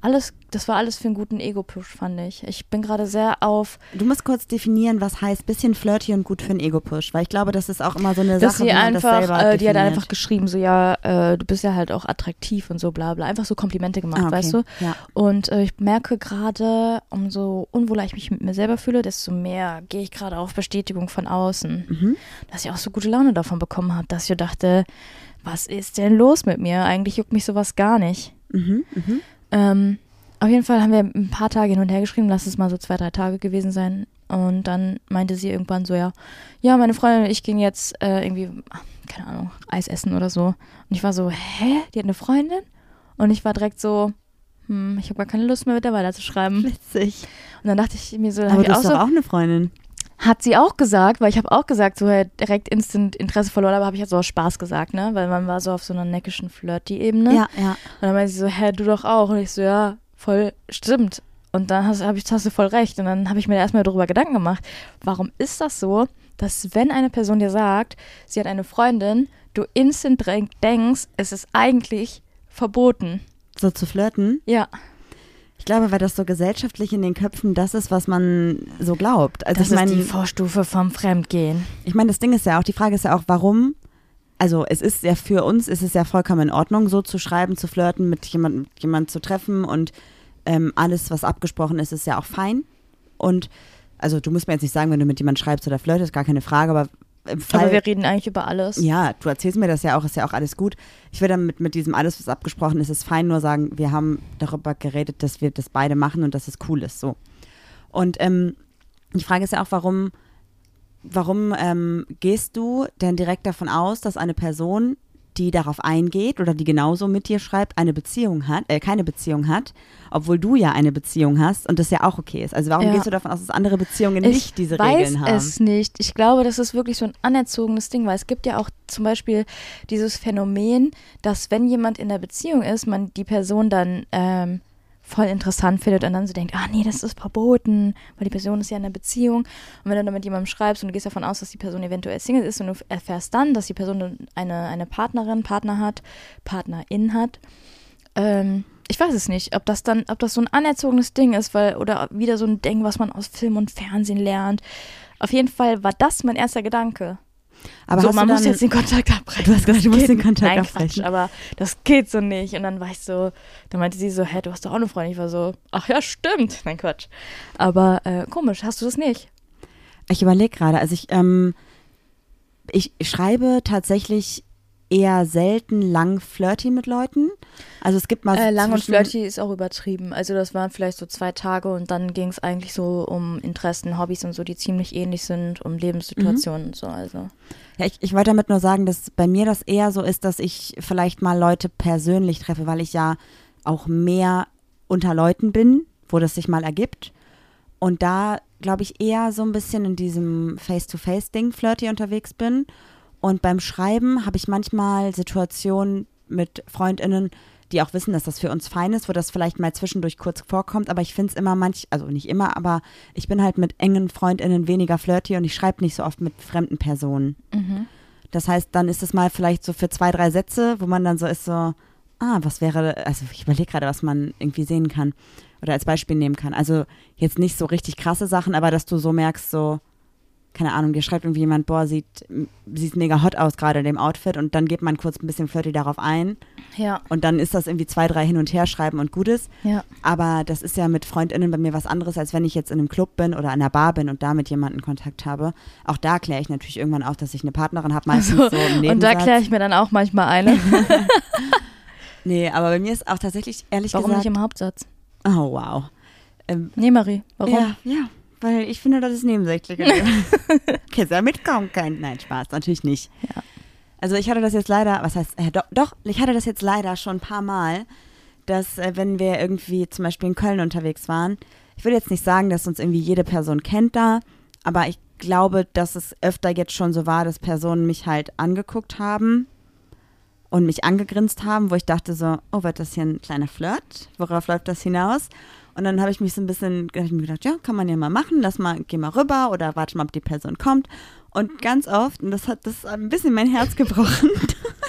A: Alles, das war alles für einen guten Ego-Push, fand ich. Ich bin gerade sehr auf
B: Du musst kurz definieren, was heißt bisschen flirty und gut für einen Ego-Push, weil ich glaube, das ist auch immer so eine
A: dass
B: Sache,
A: sie
B: man das
A: einfach,
B: selber
A: äh, die hat einfach geschrieben, so ja, äh, du bist ja halt auch attraktiv und so bla bla. Einfach so Komplimente gemacht,
B: ah, okay.
A: weißt du?
B: Ja.
A: Und äh, ich merke gerade, umso unwohler ich mich mit mir selber fühle, desto mehr gehe ich gerade auf Bestätigung von außen.
B: Mhm.
A: Dass ich auch so gute Laune davon bekommen habe, dass ich dachte, was ist denn los mit mir? Eigentlich juckt mich sowas gar nicht.
B: Mhm. Mhm.
A: Ähm, auf jeden Fall haben wir ein paar Tage hin und her geschrieben, lass es mal so zwei, drei Tage gewesen sein. Und dann meinte sie irgendwann so, ja, ja, meine Freundin und ich gehen jetzt äh, irgendwie, keine Ahnung, Eis essen oder so. Und ich war so, hä? Die hat eine Freundin? Und ich war direkt so, hm, ich habe gar keine Lust mehr mit der weiterzuschreiben.
B: Witzig.
A: Und dann dachte ich mir so, dann hab
B: Aber
A: ich
B: du
A: auch
B: hast
A: so,
B: doch auch eine Freundin.
A: Hat sie auch gesagt, weil ich habe auch gesagt, so halt direkt instant Interesse verloren, aber habe ich halt so aus Spaß gesagt, ne? Weil man war so auf so einer neckischen Flirty-Ebene.
B: Ja, ja.
A: Und dann meinte sie so, hä, du doch auch. Und ich so, ja, voll stimmt. Und dann hast, hab ich, hast du voll recht. Und dann habe ich mir erstmal darüber Gedanken gemacht, warum ist das so, dass wenn eine Person dir sagt, sie hat eine Freundin, du instant denkst, es ist eigentlich verboten.
B: So zu flirten.
A: Ja,
B: glaube, weil das so gesellschaftlich in den Köpfen das ist, was man so glaubt. Also
A: das
B: ich meine,
A: ist die Vorstufe vom Fremdgehen.
B: Ich meine, das Ding ist ja auch, die Frage ist ja auch, warum. Also es ist ja für uns, ist es ja vollkommen in Ordnung, so zu schreiben, zu flirten, mit jemandem mit jemand zu treffen und ähm, alles, was abgesprochen ist, ist ja auch fein. Und also du musst mir jetzt nicht sagen, wenn du mit jemandem schreibst oder flirtest, gar keine Frage, aber im Fall.
A: Aber wir reden eigentlich über alles.
B: ja, du erzählst mir das ja auch, ist ja auch alles gut. Ich würde mit, mit diesem alles, was abgesprochen ist, ist fein, nur sagen, wir haben darüber geredet, dass wir das beide machen und dass es cool ist, so. Und ähm, die Frage ist ja auch, warum, warum ähm, gehst du denn direkt davon aus, dass eine Person, die darauf eingeht oder die genauso mit dir schreibt, eine Beziehung hat, äh, keine Beziehung hat, obwohl du ja eine Beziehung hast und das ja auch okay ist. Also warum
A: Ja.
B: gehst du davon aus, dass andere Beziehungen
A: Ich
B: nicht diese
A: weiß
B: Regeln haben?
A: es nicht. Ich glaube, das ist wirklich so ein anerzogenes Ding, weil es gibt ja auch zum Beispiel dieses Phänomen, dass wenn jemand in der Beziehung ist, man die Person dann ähm, voll interessant findet und dann so denkt, ah nee, das ist verboten, weil die Person ist ja in einer Beziehung. Und wenn du dann mit jemandem schreibst und du gehst davon aus, dass die Person eventuell Single ist und du erfährst dann, dass die Person eine, eine Partnerin, Partner hat, Partnerin hat, ähm, ich weiß es nicht, ob das dann, ob das so ein anerzogenes Ding ist, weil, oder wieder so ein Ding, was man aus Film und Fernsehen lernt. Auf jeden Fall war das mein erster Gedanke.
B: Aber
A: so, man
B: du
A: muss jetzt den Kontakt abbrechen.
B: Du hast gesagt, du musst den. Kontakt
A: Nein,
B: abbrechen.
A: Quatsch, aber das geht so nicht. Und dann war ich so, dann meinte sie so, hä, du hast doch auch eine Freundin. Ich war so, ach ja, stimmt. Nein, Quatsch. Aber äh, komisch, hast du das nicht?
B: Ich überlege gerade, also ich, ähm, ich schreibe tatsächlich eher selten lang flirty mit Leuten. Also es gibt mal so
A: Äh, lang und flirty ist auch übertrieben. Also das waren vielleicht so zwei Tage und dann ging es eigentlich so um Interessen, Hobbys und so, die ziemlich ähnlich sind, um Lebenssituationen und so. Also
B: Ja, ich, ich wollte damit nur sagen, dass bei mir das eher so ist, dass ich vielleicht mal Leute persönlich treffe, weil ich ja auch mehr unter Leuten bin, wo das sich mal ergibt. Und da, glaube ich, eher so ein bisschen in diesem Face-to-Face-Ding flirty unterwegs bin. Und beim Schreiben habe ich manchmal Situationen mit FreundInnen, die auch wissen, dass das für uns fein ist, wo das vielleicht mal zwischendurch kurz vorkommt. Aber ich finde es immer manch, also nicht immer, aber ich bin halt mit engen FreundInnen weniger flirty und ich schreibe nicht so oft mit fremden Personen. Das heißt, dann ist es mal vielleicht so für zwei, drei Sätze, wo man dann so ist so, ah, was wäre, also ich überlege gerade, was man irgendwie sehen kann oder als Beispiel nehmen kann. Also jetzt nicht so richtig krasse Sachen, aber dass du so merkst, so, keine Ahnung, dir schreibt irgendwie jemand, boah, sieht, sieht mega hot aus gerade in dem Outfit und dann geht man kurz ein bisschen flirty darauf ein
A: ja,
B: und dann ist das irgendwie zwei, drei hin und her schreiben und gut ist.
A: ja.
B: Aber das ist ja mit FreundInnen bei mir was anderes, als wenn ich jetzt in einem Club bin oder an der Bar bin und da mit jemandem Kontakt habe. Auch da kläre ich natürlich irgendwann auf, dass ich eine Partnerin habe, meistens
A: Also,
B: so im
A: und da kläre ich mir dann auch manchmal eine.
B: Nee, aber bei mir ist auch tatsächlich, ehrlich
A: Warum
B: gesagt.
A: nicht im Hauptsatz?
B: Oh, wow. Ähm,
A: Nee, Marie, warum?
B: Ja, ja, weil ich finde, das ist nebensächlich. Ja mitkommen können. Nein, Spaß, natürlich nicht.
A: Ja.
B: Also ich hatte das jetzt leider, was heißt, äh, doch, doch, ich hatte das jetzt leider schon ein paar Mal, dass äh, wenn wir irgendwie zum Beispiel in Köln unterwegs waren, ich will jetzt nicht sagen, dass uns irgendwie jede Person kennt da, aber ich glaube, dass es öfter jetzt schon so war, dass Personen mich halt angeguckt haben und mich angegrinst haben, wo ich dachte so, oh, wird das hier ein kleiner Flirt? Worauf läuft das hinaus? Und dann habe ich mich so ein bisschen ich mir gedacht, ja, kann man ja mal machen, lass mal, geh mal rüber oder warte mal, ob die Person kommt. Und ganz oft, und das hat das hat ein bisschen mein Herz gebrochen,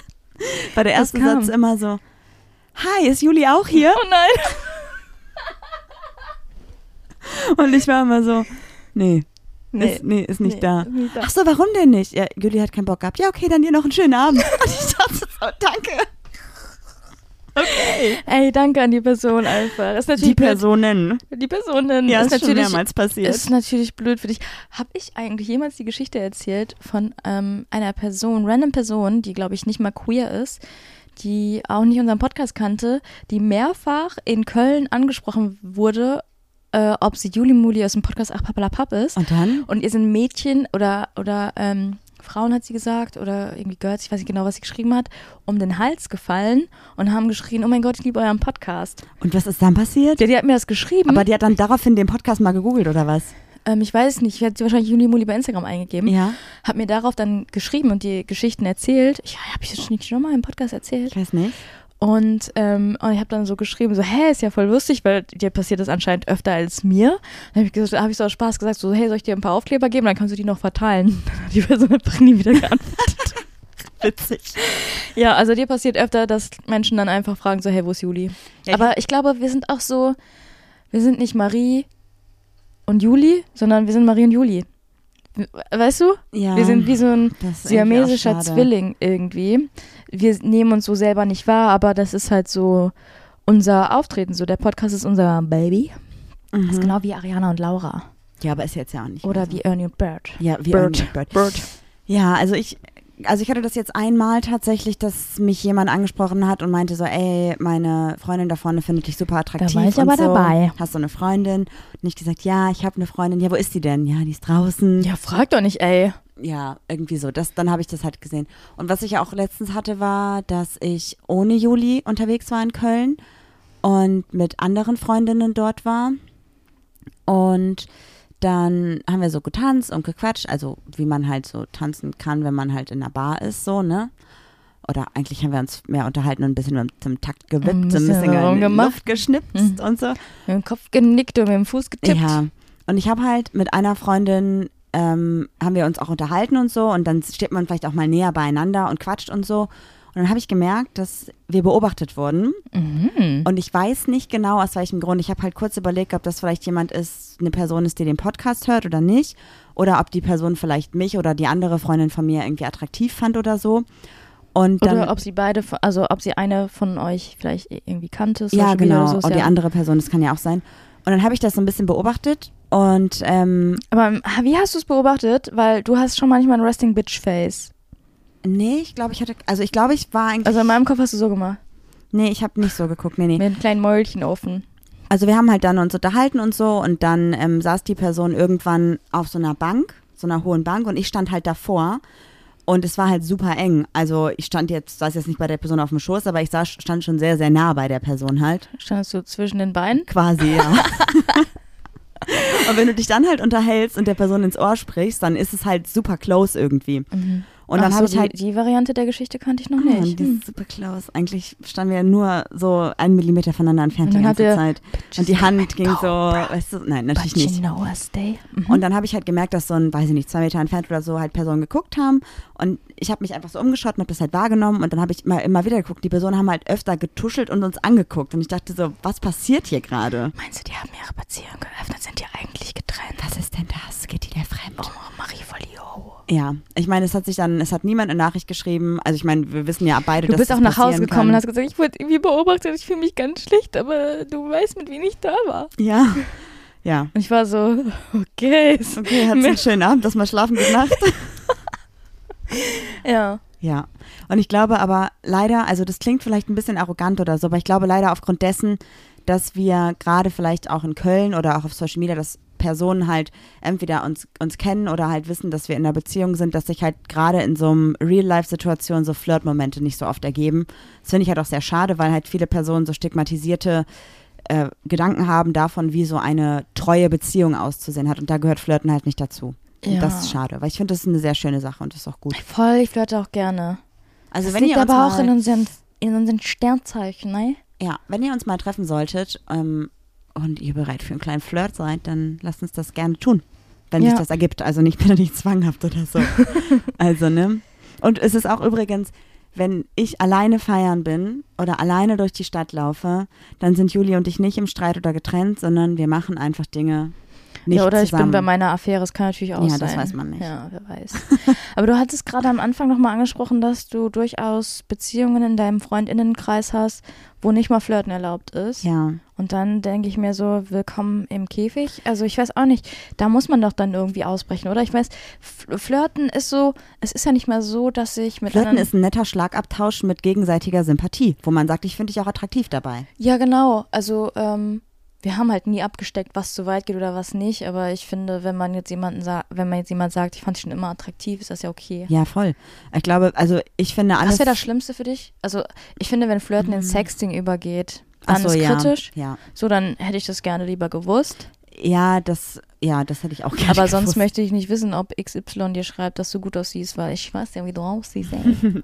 B: war der erste? Satz immer so, hi, ist Juli auch hier?
A: Oh nein.
B: Und ich war immer so, nee,
A: Nee,
B: ist, nee, ist nicht
A: nee,
B: da.
A: nicht da.
B: Ach so, warum denn nicht? Ja, Juli hat keinen Bock gehabt. Ja, okay, dann dir noch einen schönen Abend. Und ich dachte so, danke. Okay.
A: Ey, danke an die Person einfach. Ist natürlich
B: Die Personen.
A: blöd. Die Personen.
B: Ja,
A: ist,
B: ist schon
A: natürlich,
B: mehrmals passiert.
A: ist natürlich blöd für dich. Habe ich eigentlich jemals die Geschichte erzählt von ähm, einer Person, random Person, die glaube ich nicht mal queer ist, die auch nicht unseren Podcast kannte, die mehrfach in Köln angesprochen wurde, äh, ob sie Juli Muli aus dem Podcast Ach Papalapap ist.
B: Und dann?
A: Und ihr sind Mädchen oder, oder ähm, Frauen, hat sie gesagt, oder irgendwie Girls, ich weiß nicht genau, was sie geschrieben hat, um den Hals gefallen und haben geschrien, oh mein Gott, ich liebe euren Podcast.
B: Und was ist dann passiert?
A: Ja, die hat mir das geschrieben.
B: Aber die hat dann daraufhin den Podcast mal gegoogelt, oder was?
A: ähm, ich weiß nicht, ich hätte sie wahrscheinlich Juli Muli bei Instagram eingegeben,
B: Ja,
A: hat mir darauf dann geschrieben und die Geschichten erzählt. Ich, habe ich das nicht schon mal im Podcast erzählt?
B: ich weiß nicht.
A: Und, ähm, und ich habe dann so geschrieben, so, hä, ist ja voll lustig, weil dir passiert das anscheinend öfter als mir. Dann habe ich, gesagt- hab ich so aus Spaß gesagt, so, hey, soll ich dir ein paar Aufkleber geben? Dann kannst du die noch verteilen. Hat Die Person einfach nie wieder geantwortet.
B: Witzig.
A: ja, also dir passiert öfter, dass Menschen dann einfach fragen, so, hey, wo ist Juli?
B: Ja, ich-
A: Aber ich glaube, wir sind auch so, wir sind nicht Marie und Juli, sondern wir sind Marie und Juli. Weißt du?
B: Ja,
A: Wir sind wie so ein siamesischer. Zwilling irgendwie. Wir nehmen uns so selber nicht wahr, aber das ist halt so unser Auftreten. So, der Podcast ist unser Baby. Das ist
B: Mhm.
A: genau wie Ariana und Laura.
B: Ja, aber ist jetzt ja auch nicht.
A: Oder
B: so.
A: wie Ernie und Bert.
B: Ja, wie
A: Bird.
B: Ernie Bird.
A: Bird.
B: Ja, also ich, also ich hatte das jetzt einmal tatsächlich, dass mich jemand angesprochen hat und meinte so, ey, meine Freundin da vorne findet dich super attraktiv.
A: war ich aber
B: so.
A: dabei.
B: Hast du eine Freundin? Und ich gesagt, ja, ich habe eine Freundin. Ja, wo ist die denn? Ja, die ist draußen.
A: Ja, frag doch nicht, ey.
B: Ja, irgendwie so. Das, dann habe ich das halt gesehen. Und was ich ja auch letztens hatte, war, dass ich ohne Juli unterwegs war in Köln und mit anderen Freundinnen dort war. Und dann haben wir so getanzt und gequatscht, also wie man halt so tanzen kann, wenn man halt in einer Bar ist, so, ne? Oder eigentlich haben wir uns mehr unterhalten und ein bisschen zum Takt gewippt,
A: Ein
B: so ein
A: bisschen
B: bisschen in die
A: rumgemacht.
B: Luft geschnipst
A: Mhm.
B: und so.
A: Mit dem Kopf genickt und mit dem Fuß getippt.
B: Ja, und ich habe halt mit einer Freundin, ähm, haben wir uns auch unterhalten und so und dann steht man vielleicht auch mal näher beieinander und quatscht und so. Und dann habe ich gemerkt, dass wir beobachtet wurden
A: Mhm.
B: und ich weiß nicht genau aus welchem Grund. Ich habe halt kurz überlegt, ob das vielleicht jemand ist, eine Person ist, die den Podcast hört oder nicht. Oder ob die Person vielleicht mich oder die andere Freundin von mir irgendwie attraktiv fand oder so. Und dann,
A: Oder ob sie beide, also ob sie eine von euch vielleicht irgendwie kannte.
B: ja,
A: Social
B: genau.
A: Oder so,
B: und die
A: ja-
B: andere Person, das kann ja auch sein. Und dann habe ich das so ein bisschen beobachtet und ähm,
A: Aber ähm, wie hast du es beobachtet? Weil du hast schon manchmal ein Resting Bitch Face.
B: Nee, ich glaube, ich hatte, also ich glaube, ich war eigentlich,
A: Also in meinem Kopf hast du so gemacht.
B: nee, ich habe nicht so geguckt, nee, nee.
A: Mit einem kleinen Mäulchen offen.
B: Also wir haben halt dann uns unterhalten und so und dann ähm, saß die Person irgendwann auf so einer Bank, so einer hohen Bank und ich stand halt davor und es war halt super eng. Also ich stand jetzt, saß jetzt nicht bei der Person auf dem Schoß, aber ich saß, stand schon sehr, sehr nah bei der Person halt.
A: Standest du zwischen den Beinen?
B: Quasi, ja. und wenn du dich dann halt unterhältst und der Person ins Ohr sprichst, dann ist es halt super close irgendwie. Und dann
A: so,
B: habe ich
A: die,
B: halt
A: die Variante der Geschichte kannte ich noch
B: Ah,
A: nicht.
B: die
A: Hm.
B: ist super close. Eigentlich standen wir nur so einen Millimeter voneinander entfernt die ganze Zeit. Und die Hand ging so, weißt du, nein, natürlich
A: But you
B: nicht.
A: know us. Mhm.
B: Und dann habe ich halt gemerkt, dass so ein, weiß ich nicht, zwei Meter entfernt oder so halt Personen geguckt haben. Und ich habe mich einfach so umgeschaut und habe das halt wahrgenommen. Und dann habe ich immer, immer wieder geguckt. Die Personen haben halt öfter getuschelt und uns angeguckt. Und ich dachte so, was passiert hier gerade?
A: Meinst du, die haben ihre Beziehung geöffnet? Sind die eigentlich getrennt?
B: Was ist denn das? Geht die der fremd?
A: Oh, Marie die.
B: Ja, ich meine, es hat sich dann, es hat niemand eine Nachricht geschrieben. Also ich meine, wir wissen ja beide,
A: Du
B: dass
A: bist
B: das
A: auch nach Hause gekommen
B: kann.
A: und hast gesagt, ich wurde irgendwie beobachtet, ich fühle mich ganz schlecht, aber du weißt, mit wem ich da war.
B: Ja, ja.
A: Und ich war so, okay. ist-
B: Okay, hat's einen schönen Abend, lass mal schlafen, gute Nacht.
A: Ja.
B: Ja, und ich glaube aber leider, also das klingt vielleicht ein bisschen arrogant oder so, aber ich glaube leider aufgrund dessen, dass wir gerade vielleicht auch in Köln oder auch auf Social Media, dass Personen halt entweder uns, uns kennen oder halt wissen, dass wir in einer Beziehung sind, dass sich halt gerade in so einem Real-Life-Situation so Flirtmomente nicht so oft ergeben. Das finde ich halt auch sehr schade, weil halt viele Personen so stigmatisierte äh, Gedanken haben davon, wie so eine treue Beziehung auszusehen hat. Und da gehört Flirten halt nicht dazu. Und
A: Ja.
B: das ist schade, weil ich finde, das ist eine sehr schöne Sache und das ist auch gut.
A: Voll, ich flirte auch gerne.
B: Also
A: das
B: wenn
A: liegt
B: ihr uns
A: aber auch in unseren, in unseren Sternzeichen, ne?
B: ja, wenn ihr uns mal treffen solltet ähm, und ihr bereit für einen kleinen Flirt seid, dann lasst uns das gerne tun, wenn
A: Ja.
B: sich das ergibt. Also nicht bitte nicht zwanghaft oder so. also ne. Und es ist auch übrigens, wenn ich alleine feiern bin oder alleine durch die Stadt laufe, dann sind Juli und ich nicht im Streit oder getrennt, sondern wir machen einfach Dinge nicht
A: ja, oder ich
B: zusammen.
A: bin bei meiner Affäre, das kann natürlich auch
B: Ja,
A: sein.
B: das weiß man nicht.
A: Ja, wer weiß. Aber du hattest gerade am Anfang nochmal angesprochen, dass du durchaus Beziehungen in deinem Freundinnenkreis hast, wo nicht mal Flirten erlaubt ist.
B: ja.
A: Und dann denke ich mir so, willkommen im Käfig. Also ich weiß auch nicht, da muss man doch dann irgendwie ausbrechen, oder? Ich weiß, Flirten ist so, es ist ja nicht mehr so, dass ich mit
B: Flirten ist ein netter Schlagabtausch mit gegenseitiger Sympathie, wo man sagt, ich finde dich auch attraktiv dabei.
A: Ja, genau. Also ähm, wir haben halt nie abgesteckt, was zu weit geht oder was nicht. Aber ich finde, wenn man jetzt jemanden sagt, wenn man jetzt jemand sagt, ich fand dich schon immer attraktiv, ist das ja okay.
B: Ja, voll. Ich glaube, also ich finde alles.
A: Was wäre das Schlimmste für dich? Also ich finde, wenn Flirten in Sexting übergeht, dann
B: so,
A: ist
B: ja,
A: kritisch.
B: Ja.
A: So, dann hätte ich das gerne lieber gewusst.
B: Ja, das, ja, das hätte ich auch gerne
A: Aber sonst
B: gewusst.
A: möchte ich nicht wissen, ob XY dir schreibt, dass du gut aussiehst, weil ich weiß ja, wie du aussiehst. Ey.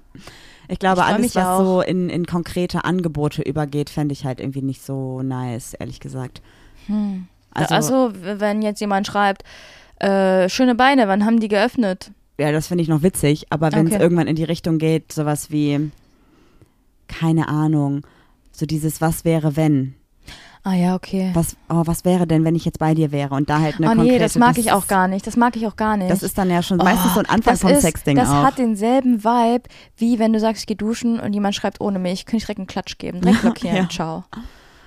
B: Ich glaube,
A: Ich
B: alles, was
A: auch.
B: so in, in konkrete Angebote übergeht, fände ich halt irgendwie nicht so nice, ehrlich gesagt.
A: Hm.
B: Also,
A: Also, wenn jetzt jemand schreibt, äh, schöne Beine, wann haben die geöffnet?
B: ja, das finde ich noch witzig, aber wenn es
A: Okay.
B: irgendwann in die Richtung geht, sowas wie, keine Ahnung, so dieses Was wäre, wenn?
A: Ah ja, okay.
B: Was, oh, was wäre denn, wenn ich jetzt bei dir wäre? Und da halt eine
A: oh
B: konkrete...
A: nee, das mag ich
B: ist-
A: auch gar nicht. Das mag ich auch gar nicht.
B: Das ist dann ja schon meistens so ein Anfang
A: das
B: vom
A: ist,
B: Sexding
A: Das
B: auch.
A: hat denselben Vibe, wie wenn du sagst, ich geh duschen und jemand schreibt ohne mich. Könnte ich direkt einen Klatsch geben. Direkt blockieren.
B: Ja.
A: Ciao.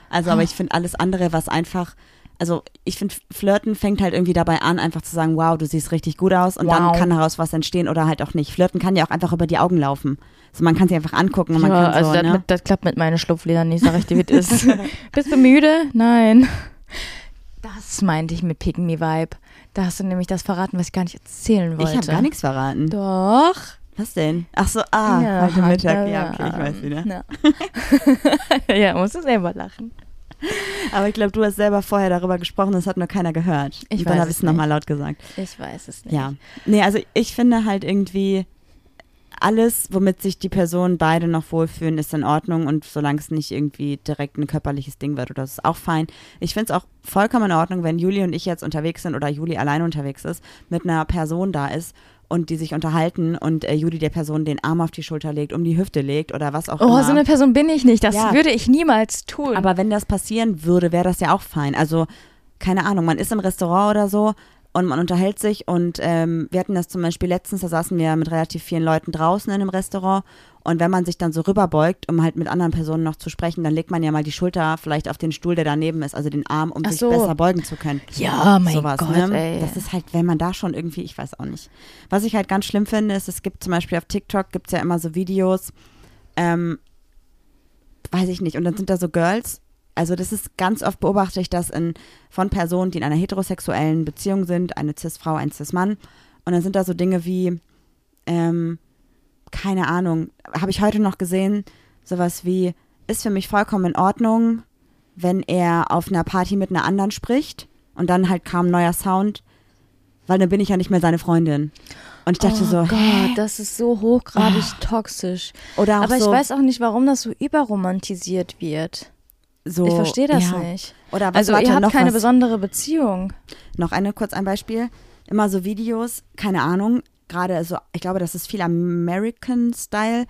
B: Also, aber ich finde alles andere, was einfach, also ich finde, Flirten fängt halt irgendwie dabei an, einfach zu sagen, wow, du siehst richtig gut aus und dann
A: Wow.
B: kann daraus was entstehen oder halt auch nicht. Flirten kann ja auch einfach über die Augen laufen. Also man kann sich einfach angucken und man
A: ja,
B: kann
A: also
B: so,
A: das,
B: ne?
A: mit, das klappt mit meinen Schlupfledern nicht, sag ich dir, wie es ist. Bist du müde? Nein. Das meinte ich mit Pick Me Vibe. Da hast du nämlich das verraten, was ich gar nicht erzählen wollte.
B: Ich habe gar nichts verraten.
A: Doch.
B: Was denn? Ach so, ah, heute Mittag. Ja, okay, ich
A: ja.
B: weiß wieder.
A: Ja, ja musst du selber lachen.
B: Aber ich glaube, du hast selber vorher darüber gesprochen, das hat nur keiner gehört.
A: Ich
B: und dann
A: weiß
B: habe ich
A: es
B: es nochmal laut gesagt.
A: Ich weiß es nicht.
B: Ja. Nee, also ich finde halt irgendwie alles, womit sich die Personen beide noch wohlfühlen, ist in Ordnung und solange es nicht irgendwie direkt ein körperliches Ding wird, oder das ist auch fein. Ich finde es auch vollkommen in Ordnung, wenn Juli und ich jetzt unterwegs sind oder Juli alleine unterwegs ist, mit einer Person da ist und die sich unterhalten und äh, Juli der Person den Arm auf die Schulter legt, um die Hüfte legt oder was auch
A: Oh,
B: immer.
A: so eine Person bin ich nicht. Das
B: Ja.
A: würde ich niemals tun.
B: Aber wenn das passieren würde, wäre das ja auch fein. Also, keine Ahnung, man ist im Restaurant oder so und man unterhält sich und ähm, wir hatten das zum Beispiel letztens, da saßen wir mit relativ vielen Leuten draußen in einem Restaurant und wenn man sich dann so rüberbeugt, um halt mit anderen Personen noch zu sprechen, dann legt man ja mal die Schulter vielleicht auf den Stuhl, der daneben ist, also den Arm, um
A: Ach
B: sich
A: so.
B: besser beugen zu können.
A: Ja, mein
B: Sowas,
A: Gott,
B: ne? Das ist halt, wenn man da schon irgendwie, ich weiß auch nicht. Was ich halt ganz schlimm finde, ist, es gibt zum Beispiel auf TikTok, gibt es ja immer so Videos, ähm, weiß ich nicht, und dann sind da so Girls, also das ist ganz oft beobachte ich das in, von Personen, die in einer heterosexuellen Beziehung sind, eine Cis-Frau, ein Cis-Mann, und dann sind da so Dinge wie, ähm, keine Ahnung, habe ich heute noch gesehen, sowas wie, ist für mich vollkommen in Ordnung, wenn er auf einer Party mit einer anderen spricht und dann halt kam ein neuer Sound, weil dann bin ich ja nicht mehr seine Freundin. Und ich dachte
A: oh
B: so,
A: Gott,
B: hä?
A: das ist so hochgradig toxisch.
B: Oder
A: Aber ich
B: so,
A: weiß auch nicht, warum das so überromantisiert wird.
B: so,
A: ich verstehe das
B: ja.
A: nicht.
B: Oder was,
A: Also
B: warte,
A: ihr habt keine
B: was,
A: besondere Beziehung.
B: Noch eine kurz ein Beispiel. Immer so Videos, keine Ahnung, gerade so, ich glaube, das ist viel American-Style,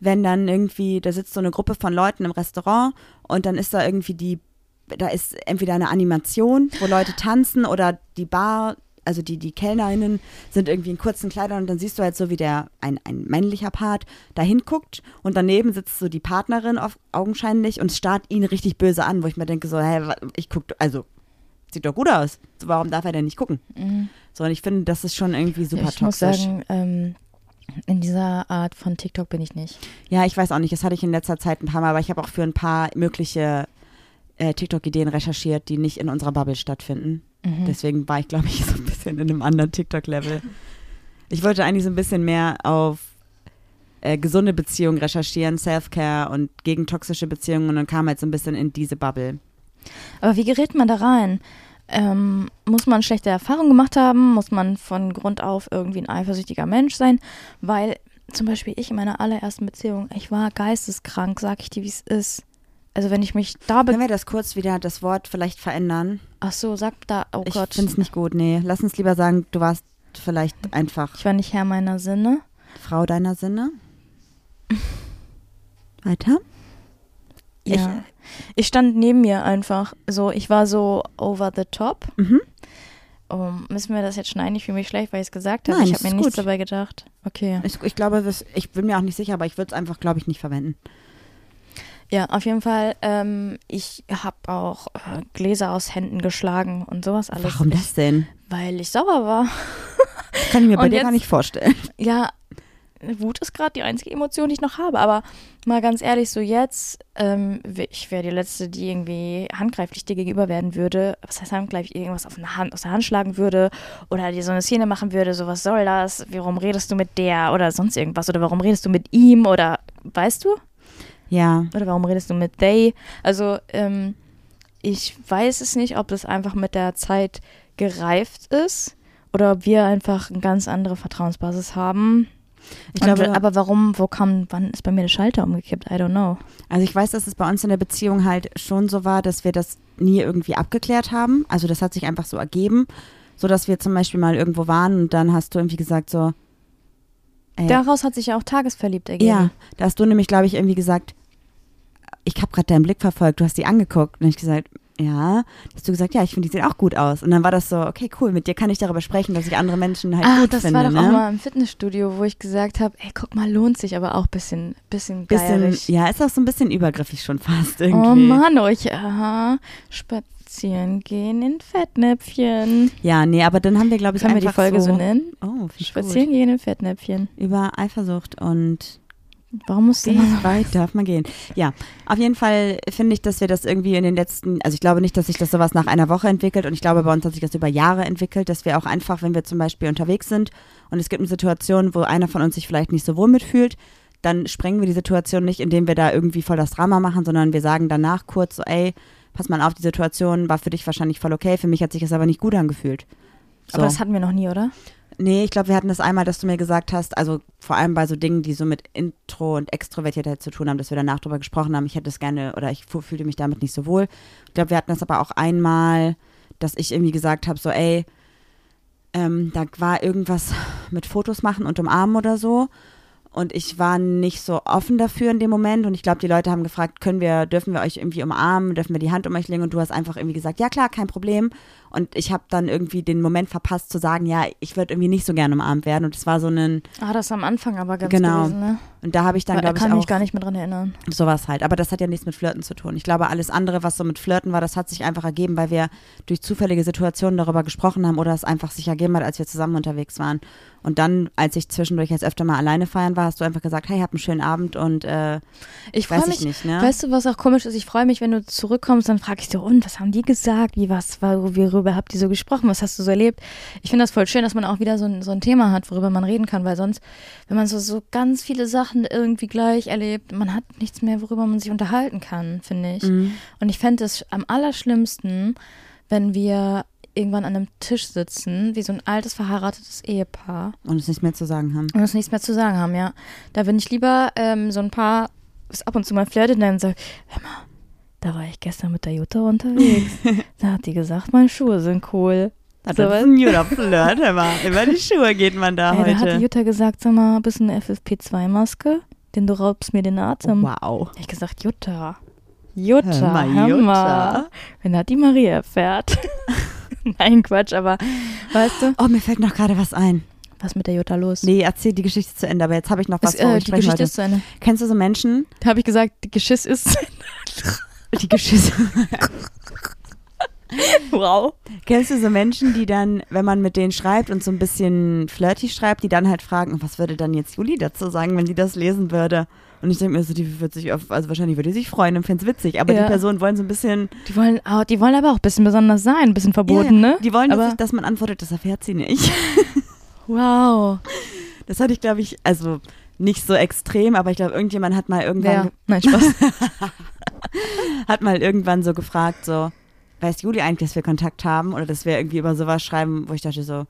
B: wenn dann irgendwie, da sitzt so eine Gruppe von Leuten im Restaurant und dann ist da irgendwie die, da ist entweder eine Animation, wo Leute tanzen oder die Bar, also die, die Kellnerinnen sind irgendwie in kurzen Kleidern und dann siehst du halt so, wie der, ein, ein männlicher Part da hinguckt und daneben sitzt so die Partnerin auf, augenscheinlich und starrt ihn richtig böse an, wo ich mir denke so, wa- ich guck, also sieht doch gut aus. Warum darf er denn nicht gucken? So, und ich finde, das ist schon irgendwie super
A: ich muss
B: toxisch.
A: sagen, ähm, in dieser Art von TikTok bin ich nicht.
B: Ja, ich weiß auch nicht, das hatte ich in letzter Zeit ein paar Mal, aber ich habe auch für ein paar mögliche äh, TikTok-Ideen recherchiert, die nicht in unserer Bubble stattfinden.
A: Mhm.
B: Deswegen war ich, glaube ich, so ein bisschen in einem anderen TikTok-Level. Ich wollte eigentlich so ein bisschen mehr auf äh, gesunde Beziehungen recherchieren, Self-Care und gegen toxische Beziehungen und dann kam halt so ein bisschen in diese Bubble.
A: Aber wie gerät man da rein? Ähm, muss man schlechte Erfahrungen gemacht haben? Muss man von Grund auf irgendwie ein eifersüchtiger Mensch sein? Weil zum Beispiel ich in meiner allerersten Beziehung, ich war geisteskrank, sag ich dir, wie es ist. Also wenn ich mich da
B: Können wir das kurz wieder, das Wort vielleicht verändern?
A: Ach so, sag da, oh
B: ich
A: Gott.
B: finde es nicht gut, nee. Lass uns lieber sagen, du warst vielleicht einfach
A: Ich war nicht Herr meiner Sinne.
B: Frau deiner Sinne. Weiter?
A: Ja. Ich, stand neben mir einfach. So, ich war so over the top.
B: Mhm.
A: Um, müssen wir das jetzt schneiden? Ich fühle mich schlecht, weil ich es gesagt habe.
B: Nein,
A: ich habe mir nichts
B: gut.
A: dabei gedacht. Okay.
B: Ich, ich glaube, das, ich bin mir auch nicht sicher, aber ich würde es einfach, glaube ich, nicht verwenden.
A: Ja, auf jeden Fall. Ähm, ich habe auch äh, Gläser aus Händen geschlagen und sowas alles.
B: Warum das denn?
A: Weil ich sauer war.
B: Das kann ich mir bei
A: Und
B: dir
A: jetzt-
B: gar nicht vorstellen.
A: Ja, Wut ist gerade die einzige Emotion, die ich noch habe. Aber mal ganz ehrlich, so jetzt, ähm, ich wäre die Letzte, die irgendwie handgreiflich dir gegenüber werden würde. Was heißt handgreiflich? Irgendwas auf eine Hand, aus der Hand schlagen würde oder dir so eine Szene machen würde. So, was soll das? Warum redest du mit der oder sonst irgendwas? Oder warum redest du mit ihm? Oder weißt du?
B: Ja.
A: Oder warum redest du mit they? Also, ähm, ich weiß es nicht, ob das einfach mit der Zeit gereift ist oder ob wir einfach eine ganz andere Vertrauensbasis haben.
B: Ich glaube,
A: Und, aber warum, wo kam, wann ist bei mir der Schalter umgekippt? I don't know.
B: Also ich weiß, dass es bei uns in der Beziehung halt schon so war, dass wir das nie irgendwie abgeklärt haben. Also das hat sich einfach so ergeben, so dass wir zum Beispiel mal irgendwo waren und dann hast du irgendwie gesagt so, ey,
A: Daraus hat sich ja auch tagesverliebt ergeben.
B: ja, da hast du nämlich, glaube ich, irgendwie gesagt, ich habe gerade deinen Blick verfolgt, du hast die angeguckt und ich gesagt, ja, hast du gesagt, ja, ich finde, die sieht auch gut aus. Und dann war das so, okay, cool, mit dir kann ich darüber sprechen, dass ich andere Menschen halt
A: Ah,
B: gut
A: das
B: finde.
A: war doch
B: ne?
A: auch mal im Fitnessstudio, wo ich gesagt habe, ey, guck mal, lohnt sich, aber auch ein bisschen, bisschen
B: bisschen, ja, ist auch so ein bisschen übergriffig schon fast
A: Oh
B: irgendwie.
A: Mann, euch, aha, spazieren gehen in Fettnäpfchen.
B: Ja, nee, aber dann haben wir, glaube ich,
A: Können wir die
B: einfach
A: Folge so,
B: so,
A: nennen?
B: Oh,
A: Spazieren
B: gut.
A: gehen in Fettnäpfchen.
B: Über Eifersucht und
A: Warum
B: wie
A: immer
B: weit darf man gehen? Ja, auf jeden Fall finde ich, dass wir das irgendwie in den letzten, also ich glaube nicht, dass sich das sowas nach einer Woche entwickelt und ich glaube, bei uns hat sich das über Jahre entwickelt, dass wir auch einfach, wenn wir zum Beispiel unterwegs sind und es gibt eine Situation, wo einer von uns sich vielleicht nicht so wohl mitfühlt, dann sprengen wir die Situation nicht, indem wir da irgendwie voll das Drama machen, sondern wir sagen danach kurz so, ey, pass mal auf, die Situation war für dich wahrscheinlich voll okay, für mich hat sich das aber nicht gut angefühlt. So.
A: Aber das hatten wir noch nie, oder?
B: Nee, ich glaube, wir hatten das einmal, dass du mir gesagt hast, also vor allem bei so Dingen, die so mit Intro und Extrovertiertheit zu tun haben, dass wir danach drüber gesprochen haben. Ich hätte es gerne oder ich fühlte mich damit nicht so wohl. Ich glaube, wir hatten das aber auch einmal, dass ich irgendwie gesagt habe, so, ey, ähm, da war irgendwas mit Fotos machen und umarmen oder so. Und ich war nicht so offen dafür in dem Moment. Und ich glaube, die Leute haben gefragt, können wir, dürfen wir euch irgendwie umarmen, dürfen wir die Hand um euch legen? Und du hast einfach irgendwie gesagt, ja klar, kein Problem. Und ich habe dann irgendwie den Moment verpasst zu sagen, ja, ich würde irgendwie nicht so gerne umarmt werden. Und es war so ein,
A: Ah, das am Anfang aber ganz
B: Genau.
A: gewesen, ne?
B: und da habe ich dann,
A: Da
B: glaube ich,
A: kann
B: auch
A: ich mich gar nicht mehr dran erinnern.
B: sowas halt. Aber das hat ja nichts mit Flirten zu tun. Ich glaube, alles andere, was so mit Flirten war, das hat sich einfach ergeben, weil wir durch zufällige Situationen darüber gesprochen haben oder es einfach sich ergeben hat, als wir zusammen unterwegs waren. Und dann, als ich zwischendurch jetzt öfter mal alleine feiern war, hast du einfach gesagt, hey, hab einen schönen Abend und äh,
A: Ich
B: weiß ich
A: mich,
B: nicht, ne?
A: weißt du, was auch komisch ist? Ich freue mich, wenn du zurückkommst, dann frage ich so, und was haben die gesagt? Wie was, worüber habt ihr so gesprochen? Was hast du so erlebt? Ich finde das voll schön, dass man auch wieder so ein, so ein Thema hat, worüber man reden kann, weil sonst, wenn man so, so ganz viele Sachen irgendwie gleich erlebt, man hat nichts mehr, worüber man sich unterhalten kann, finde ich.
B: Mhm.
A: Und ich fände es am allerschlimmsten, wenn wir irgendwann an einem Tisch sitzen, wie so ein altes verheiratetes Ehepaar
B: und es nichts mehr zu sagen haben.
A: und uns nichts mehr zu sagen haben, ja. Da bin ich lieber ähm, so ein paar, was ab und zu mal flirtet und dann sagt, hör mal, da war ich gestern mit der Jutta unterwegs. da hat die gesagt, meine Schuhe sind cool.
B: Das
A: So
B: ist
A: was?
B: ein guter Flirt, hör mal. Über die Schuhe geht man da
A: Ey, da hat die
B: heute.
A: Jutta gesagt, sag mal, bist du eine FFP2-Maske? Denn du raubst mir den Atem.
B: Wow.
A: Hab ich gesagt, Jutta. Jutta,
B: Hör mal, Jutta.
A: Wenn das die Marie erfährt. Nein, Quatsch, aber weißt du,
B: Oh, mir fällt noch gerade was ein.
A: was mit der Jutta los?
B: Nee, erzähl die Geschichte zu Ende, aber jetzt habe ich noch was,
A: Ist, äh, die Geschichte
B: wollte.
A: ist zu Ende.
B: Kennst du so Menschen,
A: Da habe ich gesagt, die Geschiss ist zu
B: die Geschisse
A: Wow.
B: Kennst du so Menschen, die dann, wenn man mit denen schreibt und so ein bisschen flirty schreibt, die dann halt fragen, was würde dann jetzt Juli dazu sagen, wenn die das lesen würde? Und ich denke mir so, die wird sich, auf, also wahrscheinlich würde die sich freuen und fände es witzig, aber
A: Ja.
B: die Personen wollen so ein bisschen,
A: Die wollen, die wollen aber auch ein bisschen besonders sein, ein bisschen verboten,
B: Ja,
A: ne?
B: die wollen, dass,
A: aber,
B: ich, dass man antwortet, das erfährt sie nicht.
A: Wow.
B: Das hatte ich, glaube ich, also nicht so extrem, aber ich glaube, irgendjemand hat mal irgendwann,
A: Wer? Nein, Spaß.
B: hat mal irgendwann so gefragt, so, weiß Juli eigentlich, dass wir Kontakt haben oder dass wir irgendwie über sowas schreiben, wo ich dachte so,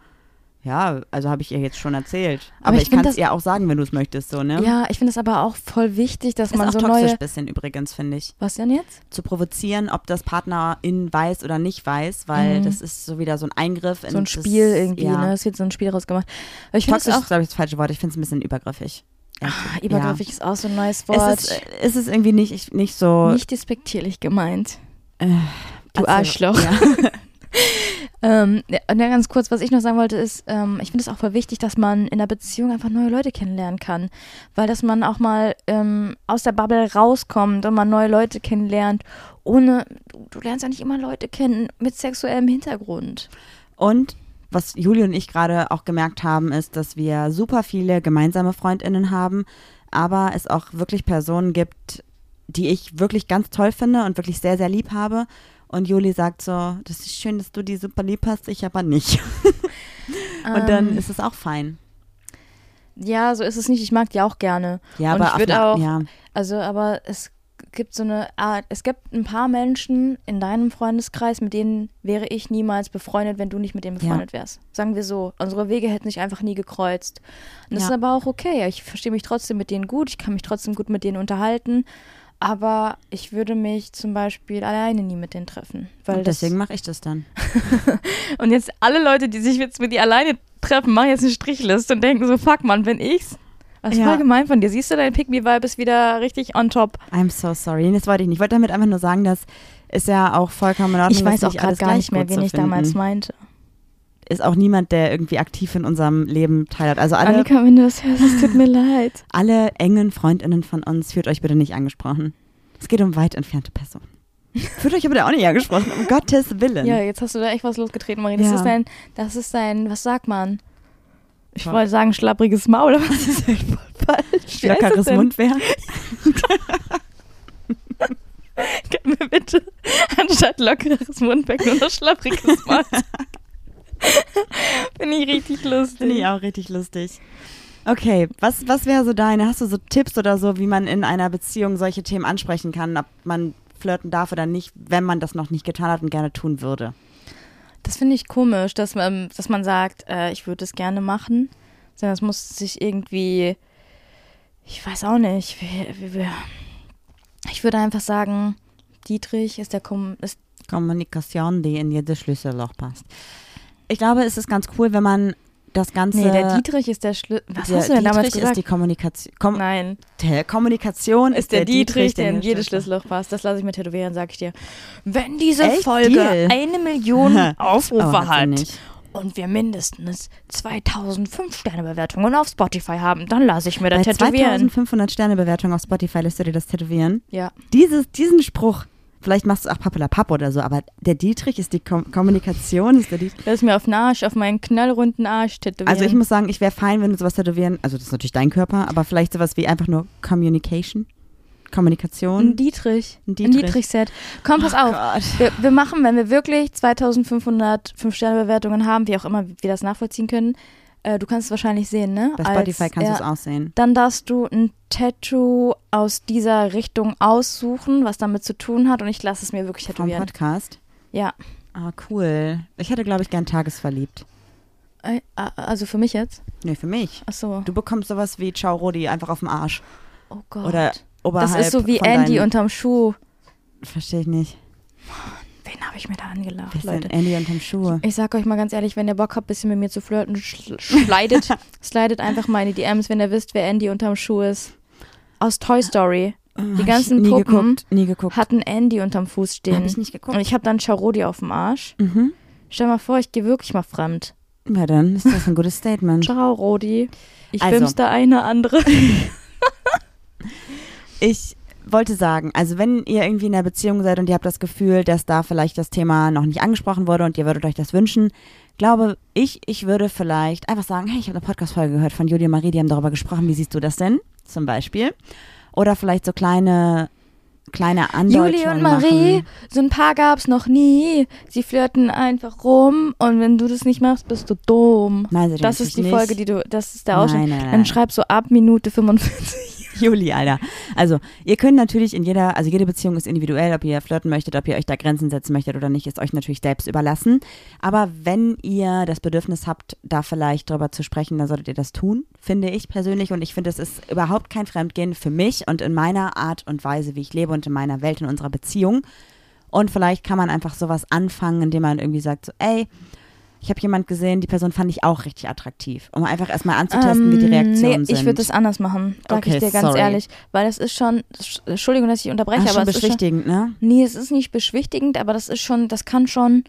B: ja, also habe ich ihr jetzt schon erzählt.
A: Aber
B: Aber,
A: ich
B: ich, kann es ihr auch sagen, wenn du es möchtest, so, ne?
A: ja, ich finde es aber auch voll wichtig, dass
B: Ist
A: man
B: auch
A: so
B: toxisch
A: neue.
B: bisschen übrigens, finde ich.
A: Was denn jetzt?
B: Zu provozieren, ob das Partnerin weiß oder nicht weiß, weil
A: Mhm.
B: das ist so wieder so ein Eingriff in
A: So ein
B: das-
A: Spiel irgendwie,
B: ja.
A: ne? Es wird so ein Spiel rausgemacht. Aber ich finde es
B: Toxisch
A: auch.
B: ist, glaube ich, das falsche Wort. Ich finde es ein bisschen übergriffig. Echt.
A: Ah, übergriffig ist auch so ein neues Wort.
B: Ja. Es ist, äh, ist es irgendwie nicht, nicht so.
A: Nicht despektierlich gemeint.
B: äh,
A: Du
B: also,
A: Arschloch.
B: Ja.
A: Ähm, ja, ganz kurz, was ich noch sagen wollte, ist, ähm, ich finde es auch voll wichtig, dass man in der Beziehung einfach neue Leute kennenlernen kann. Weil dass man auch mal ähm, aus der Bubble rauskommt und man neue Leute kennenlernt, ohne, du, du lernst ja nicht immer Leute kennen mit sexuellem Hintergrund.
B: Und was Juli und ich gerade auch gemerkt haben, ist, dass wir super viele gemeinsame FreundInnen haben, aber es auch wirklich Personen gibt, die ich wirklich ganz toll finde und wirklich sehr, sehr lieb habe. Und Juli sagt so, das ist schön, dass du die super lieb hast, ich aber nicht. Und dann
A: Ähm,
B: ist es auch fein.
A: Ja, so ist es nicht. Ich mag die auch gerne.
B: Ja,
A: und
B: aber
A: ich
B: auf
A: würd
B: eine-
A: auch-
B: ja,
A: Also, aber es gibt so eine Art, es gibt ein paar Menschen in deinem Freundeskreis, mit denen wäre ich niemals befreundet, wenn du nicht mit denen
B: Ja.
A: befreundet wärst. Sagen wir so. Unsere Wege hätten sich einfach nie gekreuzt. Und das
B: Ja.
A: ist aber auch okay. Ich verstehe mich trotzdem mit denen gut, ich kann mich trotzdem gut mit denen unterhalten. Aber ich würde mich zum Beispiel alleine nie mit denen treffen. Weil
B: Und
A: das,
B: deswegen mache ich das dann.
A: und jetzt alle Leute, die sich jetzt mit dir alleine treffen, machen jetzt eine Strichliste und denken so, fuck man, bin ich's? Das ist
B: Ja.
A: voll gemein von dir. Siehst du, dein Pick-Me-Vibe ist wieder richtig on top.
B: I'm so sorry. Das wollte ich nicht. Ich wollte damit einfach nur sagen, dass ist ja auch vollkommen in Ordnung.
A: Ich weiß auch gerade gar nicht mehr, wen ich damals meinte.
B: Ist auch niemand, der irgendwie aktiv in unserem Leben teilhat. Also alle,
A: Annika, wenn du das hörst, es tut mir leid.
B: alle engen Freundinnen von uns fühlt euch bitte nicht angesprochen. Es geht um weit entfernte Personen. Fühlt euch bitte auch nicht angesprochen, um Gottes Willen.
A: Ja, jetzt hast du da echt was losgetreten, Marie. Das
B: Ja.
A: ist dein, das ist dein, was sagt man? Ich
B: Voll.
A: wollte sagen schlappriges Maul, aber das ist halt voll falsch.
B: Lockeres? Mundwerk.
A: Können wir bitte anstatt lockeres Mundwerk nur noch schlappriges Maul sagen? Finde ich richtig lustig.
B: Finde ich auch richtig lustig. Okay, was, was wäre so deine, hast du so Tipps oder so, wie man in einer Beziehung solche Themen ansprechen kann, ob man flirten darf oder nicht, wenn man das noch nicht getan hat und gerne tun würde?
A: Das finde ich komisch, dass man, dass man sagt, äh, ich würde es gerne machen. Sondern es muss sich irgendwie, ich weiß auch nicht, wie, wie, wie, ich würde einfach sagen, Dietrich ist der Kom ist,
B: Kommunikation, die in jedes Schlüsselloch passt. Ich glaube, es ist ganz cool, wenn man das Ganze.
A: nee, der Dietrich ist der Schlüssel. Was
B: der
A: hast du denn damals
B: Dietrich
A: gesagt?
B: ist die Kommunikation. Kom
A: Nein,
B: der Kommunikation
A: ist der, Dietrich, der in
B: jedes
A: Schlüsselloch passt. Das lasse ich mir tätowieren, sag ich dir. Wenn diese
B: Echt?
A: Folge
B: Deal?
A: eine Million
B: Oh,
A: Aufrufe
B: hat sie
A: hat und wir mindestens 2000 Fünf-Sterne-Bewertungen auf Spotify haben, dann lasse ich mir
B: Bei
A: das tätowieren.
B: 2500 Sterne Bewertung auf Spotify lässt du dir das tätowieren.
A: Ja.
B: Dieses, diesen Spruch, vielleicht machst du auch Pappelapapp oder so, aber der Dietrich ist die Kom Kommunikation, ist der Dietrich.
A: Lass mir auf den Arsch, auf meinen knallrunden Arsch tätowieren.
B: Also ich muss sagen, ich wäre fein, wenn du sowas tätowieren, also das ist natürlich dein Körper, aber vielleicht sowas wie einfach nur Communication, Kommunikation.
A: Ein Dietrich.
B: Ein
A: Ein
B: Dietrich.
A: Dietrich-Set. Komm, pass auf.
B: Gott.
A: Wir, wir machen, wenn wir wirklich 2500 Fünf-Sterne-Bewertungen haben, wie auch immer wir das nachvollziehen können, äh, du kannst es wahrscheinlich sehen, ne?
B: Bei Spotify
A: Als-
B: kannst
A: ja,
B: du es aussehen.
A: Dann darfst du ein Tattoo aus dieser Richtung aussuchen, was damit zu tun hat und ich lasse es mir wirklich
B: Vom
A: tätowieren.
B: Podcast.
A: Ja.
B: Ah, cool. Ich hätte, glaube ich, gern tagesverliebt.
A: Äh, Also für mich jetzt?
B: Nee, für mich.
A: Ach so.
B: Du bekommst sowas wie Ciao Rodi einfach auf dem Arsch.
A: Oh Gott.
B: Oder oberhalb
A: das ist so wie Andy unterm Schuh.
B: Verstehe ich nicht.
A: Wen habe ich mir da angelacht, Leute?
B: Andy unterm Schuh?
A: Ich sag euch mal ganz ehrlich, wenn ihr Bock habt, ein bisschen mit mir zu flirten, slidet, slidet einfach mal in die DMs, wenn ihr wisst, wer Andy unterm Schuh ist. Aus Toy Story
B: Die
A: ganzen
B: nie
A: Puppen
B: geguckt, nie geguckt.
A: hatten Andy unterm Fuß stehen.
B: Hab ich nicht geguckt.
A: Und ich habe dann Charodi auf dem Arsch.
B: Mhm.
A: Stell mal vor, ich gehe wirklich mal fremd.
B: Ja, dann ist das ein gutes Statement.
A: Ciao, Rodi. Ich
B: Also.
A: bimste eine andere.
B: Ich wollte sagen, also wenn ihr irgendwie in einer Beziehung seid und ihr habt das Gefühl, dass da vielleicht das Thema noch nicht angesprochen wurde und ihr würdet euch das wünschen, glaube ich, ich würde vielleicht einfach sagen, hey, ich habe eine Podcast-Folge gehört von Julia und Marie, die haben darüber gesprochen, wie siehst du das denn? Zum Beispiel. Oder vielleicht so kleine, kleine Andeutungen
A: Julie und Marie,
B: machen.
A: so ein Paar gab's noch nie. Sie flirten einfach rum und wenn du das nicht machst, bist du dumm.
B: Nein,
A: Das ist die
B: natürlich
A: Folge,
B: nicht.
A: die du, das ist der Ausschnitt. Dann schreib so ab Minute 45.
B: Juli, Alter. Also, ihr könnt natürlich in jeder, also jede Beziehung ist individuell, ob ihr flirten möchtet, ob ihr euch da Grenzen setzen möchtet oder nicht, ist euch natürlich selbst überlassen. Aber wenn ihr das Bedürfnis habt, da vielleicht drüber zu sprechen, dann solltet ihr das tun, finde ich persönlich. Und ich finde, es ist überhaupt kein Fremdgehen für mich und in meiner Art und Weise, wie ich lebe und in meiner Welt, in unserer Beziehung. Und vielleicht kann man einfach sowas anfangen, indem man irgendwie sagt, so, ey, ich habe jemand gesehen, die Person fand ich auch richtig attraktiv, um einfach erstmal anzutesten, wie die Reaktionen
A: Ähm, nee,
B: sind.
A: ich würde das anders machen, sag
B: Okay,
A: ich dir ganz
B: sorry.
A: ehrlich. Weil es ist schon, Entschuldigung, dass ich unterbreche,
B: Ach,
A: aber
B: schon
A: es ist schon,
B: beschwichtigend, ne?
A: Nee, es ist nicht beschwichtigend, aber das ist schon, das kann schon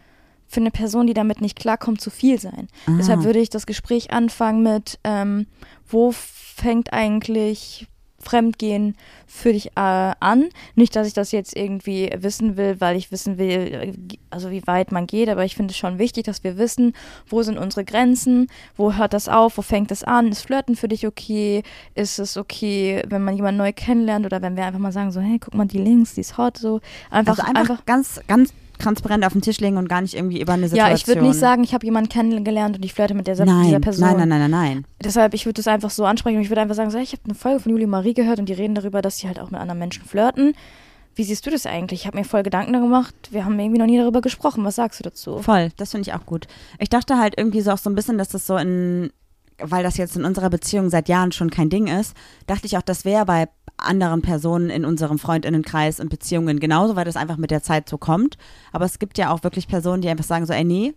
A: für eine Person, die damit nicht klarkommt, zu viel sein.
B: Ah.
A: Deshalb würde ich das Gespräch anfangen mit, ähm, wo fängt eigentlich Fremdgehen für dich äh, an? Nicht, dass ich das jetzt irgendwie wissen will, weil ich wissen will, äh, also wie weit man geht, aber ich finde es schon wichtig, dass wir wissen, wo sind unsere Grenzen, wo hört das auf, wo fängt es an? Ist Flirten für dich okay? Ist es okay, wenn man jemanden neu kennenlernt oder wenn wir einfach mal sagen, so, hey, guck mal, die links, die ist hot, so. Einfach,
B: also einfach, ganz, ganz transparent auf den Tisch legen und gar nicht irgendwie über eine Situation.
A: ja, ich würde nicht sagen, ich habe jemanden kennengelernt und ich flirte mit dieser,
B: nein,
A: dieser Person.
B: nein, nein, nein, nein, nein.
A: Deshalb, ich würde das einfach so ansprechen und ich würde einfach sagen, so, ich habe eine Folge von Julie und Marie gehört und die reden darüber, dass sie halt auch mit anderen Menschen flirten. Wie siehst du das eigentlich? Ich habe mir voll Gedanken gemacht. Wir haben irgendwie noch nie darüber gesprochen. Was sagst du dazu?
B: Voll, das finde ich auch gut. Ich dachte halt irgendwie so auch so ein bisschen, dass das so in, weil das jetzt in unserer Beziehung seit Jahren schon kein Ding ist, dachte ich auch, das wäre bei anderen Personen in unserem Freundinnenkreis und Beziehungen genauso, weil das einfach mit der Zeit so kommt. Aber es gibt ja auch wirklich Personen, die einfach sagen so, ey, nee,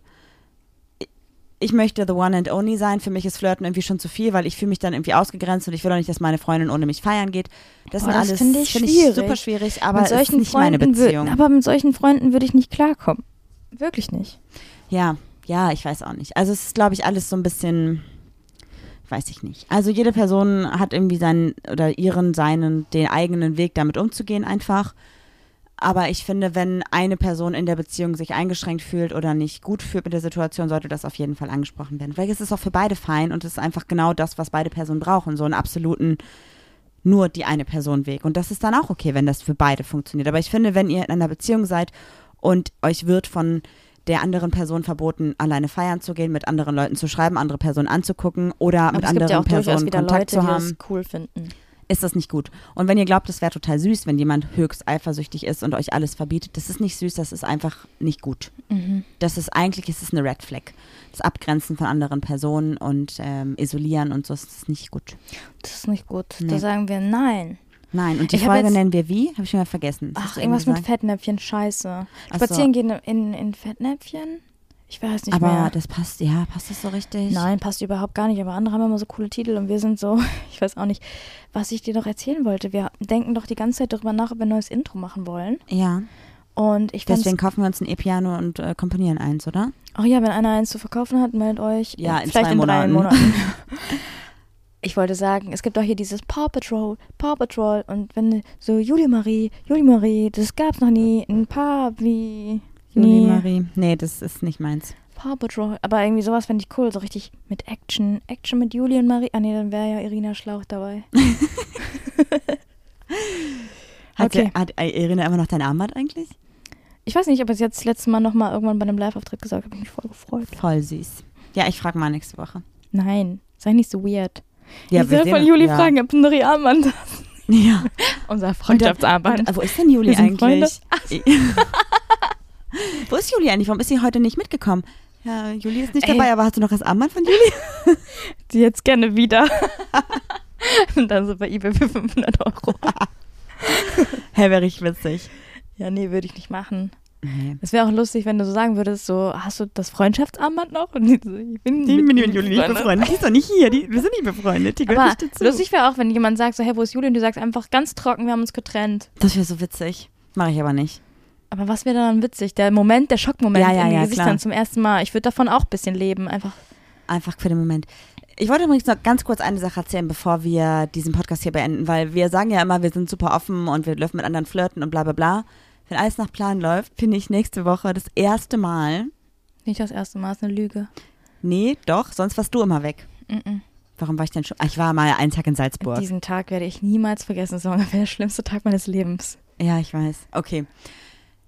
B: ich möchte the one and only sein. Für mich ist Flirten irgendwie schon zu viel, weil ich fühle mich dann irgendwie ausgegrenzt und ich will auch nicht, dass meine Freundin ohne mich feiern geht. Das
A: das
B: alles
A: finde ich
B: find
A: schwierig.
B: super schwierig, aber
A: mit
B: es ist
A: solchen
B: nicht meine
A: Freunden wür-
B: Beziehung.
A: aber mit solchen Freunden würde ich nicht klarkommen. Wirklich nicht.
B: Ja, ja, ich weiß auch nicht. Also es ist, glaube ich, alles so ein bisschen, weiß ich nicht. Also jede Person hat irgendwie seinen oder ihren, seinen, den eigenen Weg damit umzugehen einfach. Aber ich finde, wenn eine Person in der Beziehung sich eingeschränkt fühlt oder nicht gut fühlt mit der Situation, sollte das auf jeden Fall angesprochen werden. Es ist auch für beide fein und es ist einfach genau das, was beide Personen brauchen. So einen absoluten nur die eine Person Weg. Und das ist dann auch okay, wenn das für beide funktioniert. Aber ich finde, wenn ihr in einer Beziehung seid und euch wird von der anderen Person verboten, alleine feiern zu gehen, mit anderen Leuten zu schreiben, andere Personen anzugucken oder
A: Aber
B: mit anderen
A: ja
B: Personen Kontakt
A: Leute,
B: zu
A: die
B: haben
A: das cool finden.
B: ist das nicht gut. Und wenn ihr glaubt, es wäre total süß, wenn jemand höchst eifersüchtig ist und euch alles verbietet, das ist nicht süß, das ist einfach nicht gut.
A: Mhm.
B: Das ist eigentlich, ist es eine Red Flag. Das Abgrenzen von anderen Personen und ähm, isolieren und so das ist nicht gut.
A: Das ist nicht gut.
B: Nee.
A: Da sagen wir nein.
B: Nein, und die
A: Ich
B: Folge nennen wir wie? Habe ich schon mal vergessen.
A: Ach, irgendwas mit? Fettnäpfchen, scheiße.
B: Ach so.
A: Spazieren gehen in, in Fettnäpfchen? Ich weiß nicht
B: Aber
A: mehr.
B: das passt, ja, passt das so richtig?
A: Nein, passt überhaupt gar nicht. Aber andere haben immer so coole Titel und wir sind so, ich weiß auch nicht, was ich dir doch erzählen wollte. Wir denken doch die ganze Zeit darüber nach, ob wir ein neues Intro machen wollen.
B: Ja,
A: Und ich
B: deswegen kaufen wir uns ein E-Piano und äh, komponieren eins, oder?
A: Ach ja, wenn einer eins zu verkaufen hat, meldet euch.
B: Ja, in
A: vielleicht
B: zwei
A: in drei
B: Monaten.
A: Monaten. ich wollte sagen, es gibt doch hier dieses Paw Patrol, Paw Patrol und wenn so Julie Marie, Julie Marie, das gab's noch nie, ein Paar wie
B: Julie
A: nee,
B: Marie. Nee, das ist nicht meins.
A: Paw Patrol, aber irgendwie sowas fände ich cool, so richtig mit Action, Action mit Julie und Marie. Ah nee, dann wäre ja Irina Schlauch dabei.
B: Hat,
A: Okay.
B: sie, hat äh, Irina immer noch dein Armband eigentlich?
A: Ich weiß nicht, ob es jetzt das letzte Mal nochmal irgendwann bei einem Live-Auftritt gesagt habe, ich mich voll gefreut.
B: Voll süß. Ja, ich frage mal nächste Woche.
A: Nein, sei nicht so weird.
B: Ja,
A: ich
B: wir
A: soll von Juli
B: ja.
A: fragen, ob du ein Armband hast.
B: Ja.
A: Unser
B: Und, äh, wo ist denn Juli eigentlich? wo ist Juli eigentlich? Warum ist sie heute nicht mitgekommen? Ja, Juli ist nicht
A: Ey.
B: dabei, aber hast du noch das Armband von Juli?
A: die jetzt gerne wieder. Und dann so bei eBay für 500 Euro.
B: Hä, wäre richtig witzig.
A: Ja, nee, würde ich nicht machen.
B: Nee.
A: Es wäre auch lustig, wenn du so sagen würdest, so, hast du das Freundschaftsarmband noch? Und ich bin
B: Die
A: mit
B: mit Juli nicht befreundet. Die ist doch nicht hier. Die, wir sind nicht befreundet. Die gehört
A: Aber
B: nicht dazu.
A: lustig wäre auch, wenn jemand sagt, so, hey, wo ist Juli? Und du sagst einfach ganz trocken, wir haben uns getrennt.
B: Das wäre so witzig. Mache ich aber nicht.
A: Aber was wäre dann witzig? Der Moment, der Schockmoment
B: Ja, ja,
A: in den
B: ja,
A: Gesichtern
B: klar.
A: zum ersten Mal. Ich würde davon auch ein bisschen leben. Einfach.
B: Einfach für den Moment. Ich wollte übrigens noch ganz kurz eine Sache erzählen, bevor wir diesen Podcast hier beenden, weil wir sagen ja immer, wir sind super offen und wir dürfen mit anderen flirten und bla bla bla. Wenn alles nach Plan läuft, finde ich nächste Woche das erste Mal.
A: Nicht das erste Mal, ist eine Lüge.
B: Nee, doch, sonst warst du immer weg.
A: Mm-mm.
B: Warum war ich denn schon? Ich war mal einen Tag in Salzburg.
A: Diesen Tag werde ich niemals vergessen. Das war ungefähr der schlimmste Tag meines Lebens.
B: Ja, ich weiß. Okay.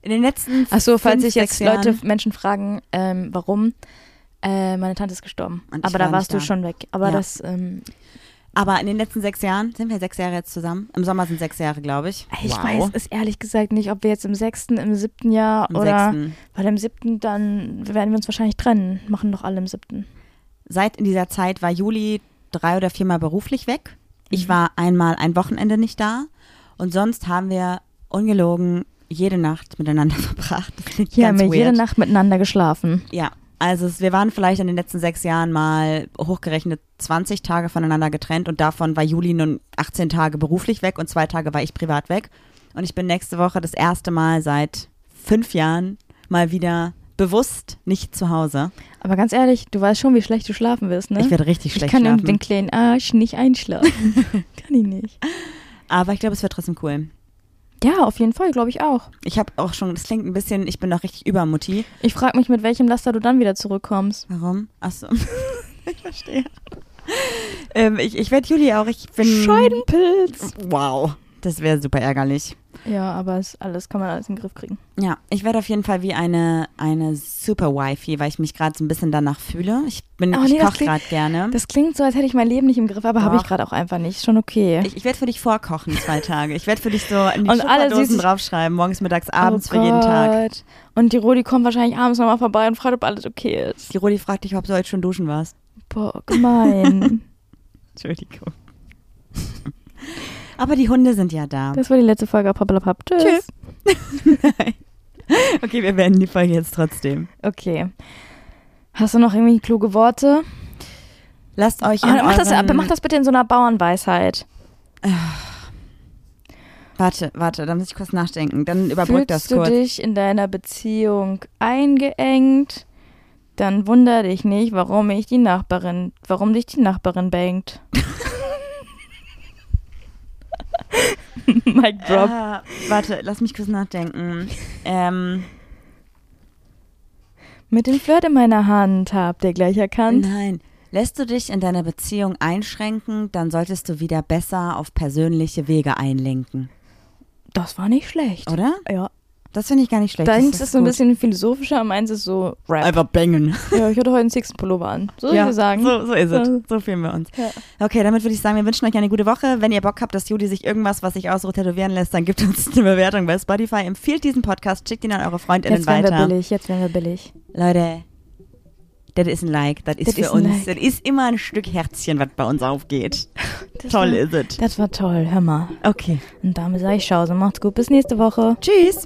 B: In den letzten
A: Achso, falls sich jetzt Leute,
B: Jahren-
A: Menschen fragen, ähm, warum, äh, meine Tante ist gestorben. Aber da
B: war
A: warst
B: nicht
A: du
B: da.
A: schon weg. Aber
B: Ja.
A: das, ähm,
B: Aber in den letzten sechs Jahren, sind wir sechs Jahre jetzt zusammen? Im Sommer sind sechs Jahre, glaube ich.
A: ich
B: wow.
A: weiß es ehrlich gesagt nicht, ob wir jetzt im sechsten, im siebten Jahr
B: Im
A: oder,
B: sechsten.
A: weil im siebten dann werden wir uns wahrscheinlich trennen. Machen doch alle im siebten.
B: Seit in dieser Zeit war Juli drei oder viermal beruflich weg. Ich
A: Mhm.
B: war einmal ein Wochenende nicht da. Und sonst haben wir ungelogen jede Nacht miteinander verbracht.
A: Hier haben wir
B: weird.
A: jede Nacht miteinander geschlafen.
B: Ja, also wir waren vielleicht in den letzten sechs Jahren mal hochgerechnet 20 Tage voneinander getrennt und davon war Juli nun 18 Tage beruflich weg und zwei Tage war ich privat weg. Und ich bin nächste Woche das erste Mal seit fünf Jahren mal wieder bewusst nicht zu Hause.
A: Aber ganz ehrlich, du weißt schon, wie schlecht du schlafen wirst, ne?
B: Ich werde richtig
A: ich
B: schlecht
A: kann
B: schlafen.
A: den kleinen Arsch nicht einschlafen. kann ich nicht.
B: Aber ich glaube, es wird trotzdem cool.
A: Ja, auf jeden Fall, glaube ich auch.
B: Ich habe auch schon, das klingt ein bisschen, ich bin noch richtig übermutti.
A: Ich frage mich, mit welchem Laster du dann wieder zurückkommst.
B: Warum? Achso. ich verstehe. ähm, ich ich werde Juli auch, ich bin.
A: Scheidenpilz.
B: Wow. Das wäre super ärgerlich.
A: Ja, aber es alles kann man alles in den Griff kriegen.
B: Ja, ich werde auf jeden Fall wie eine, eine super Wifi, weil ich mich gerade so ein bisschen danach fühle. Ich bin,
A: Oh, nee,
B: koche gerade gerne.
A: Das klingt so, als hätte ich mein Leben nicht im Griff, aber habe ich gerade auch einfach nicht. Schon okay.
B: Ich, ich werde für dich vorkochen zwei Tage. Ich werde für dich so in die
A: Und alle
B: draufschreiben, morgens, mittags, abends
A: oh
B: für jeden Tag.
A: Gott. Und die Rodi kommt wahrscheinlich abends nochmal vorbei und fragt, ob alles okay ist.
B: Die Rodi fragt dich, ob du heute schon duschen warst.
A: Boah, gemein.
B: Entschuldigung. Aber die Hunde sind ja da.
A: das war die letzte Folge Pappalapapp. Tschüss.
B: Tschüss. okay, wir beenden die Folge jetzt trotzdem.
A: Okay. Hast du noch irgendwie kluge Worte?
B: Lasst euch
A: Oh,
B: in
A: mach, das, mach das bitte in so einer Bauernweisheit.
B: Warte, warte, da muss ich kurz nachdenken. Dann überbrück das
A: Fühlst du
B: kurz.
A: dich in deiner Beziehung eingeengt? Dann wunder dich nicht, warum ich die Nachbarin, warum dich die Nachbarin bangt. Mic drop.
B: Ah, warte, lass mich kurz nachdenken. Ähm,
A: Mit dem Flirt in meiner Hand habt ihr gleich erkannt.
B: nein. Lässt du dich in deiner Beziehung einschränken, dann solltest du wieder besser auf persönliche Wege einlenken.
A: Das war nicht schlecht.
B: Oder?
A: Ja.
B: Das finde ich gar nicht schlecht.
A: Deins
B: Das
A: ist so ein bisschen philosophischer, meins ist so Rap.
B: Einfach bangen.
A: Ja, ich hatte heute einen Sixten-Pullover an. So ich dir sagen.
B: So, so ist es.
A: Ja.
B: So fühlen wir uns.
A: Ja.
B: Okay, damit würde ich sagen, wir wünschen euch eine gute Woche. Wenn ihr Bock habt, dass Judy sich irgendwas, was sich ausruht, tätowieren lässt, dann gebt uns eine Bewertung bei Spotify. Empfiehlt diesen Podcast, schickt ihn an eure Freundinnen
A: Jetzt werden wir
B: weiter.
A: billig, jetzt werden wir billig.
B: Leute, das ist ein Like. Das ist für
A: ist
B: uns.
A: Like.
B: Das ist immer ein Stück Herzchen, was bei uns aufgeht.
A: Das
B: Toll
A: war,
B: ist es.
A: Das war toll, hör mal.
B: Okay.
A: Und damit sage ich Schause. Macht's gut, bis nächste Woche.
B: Tschüss.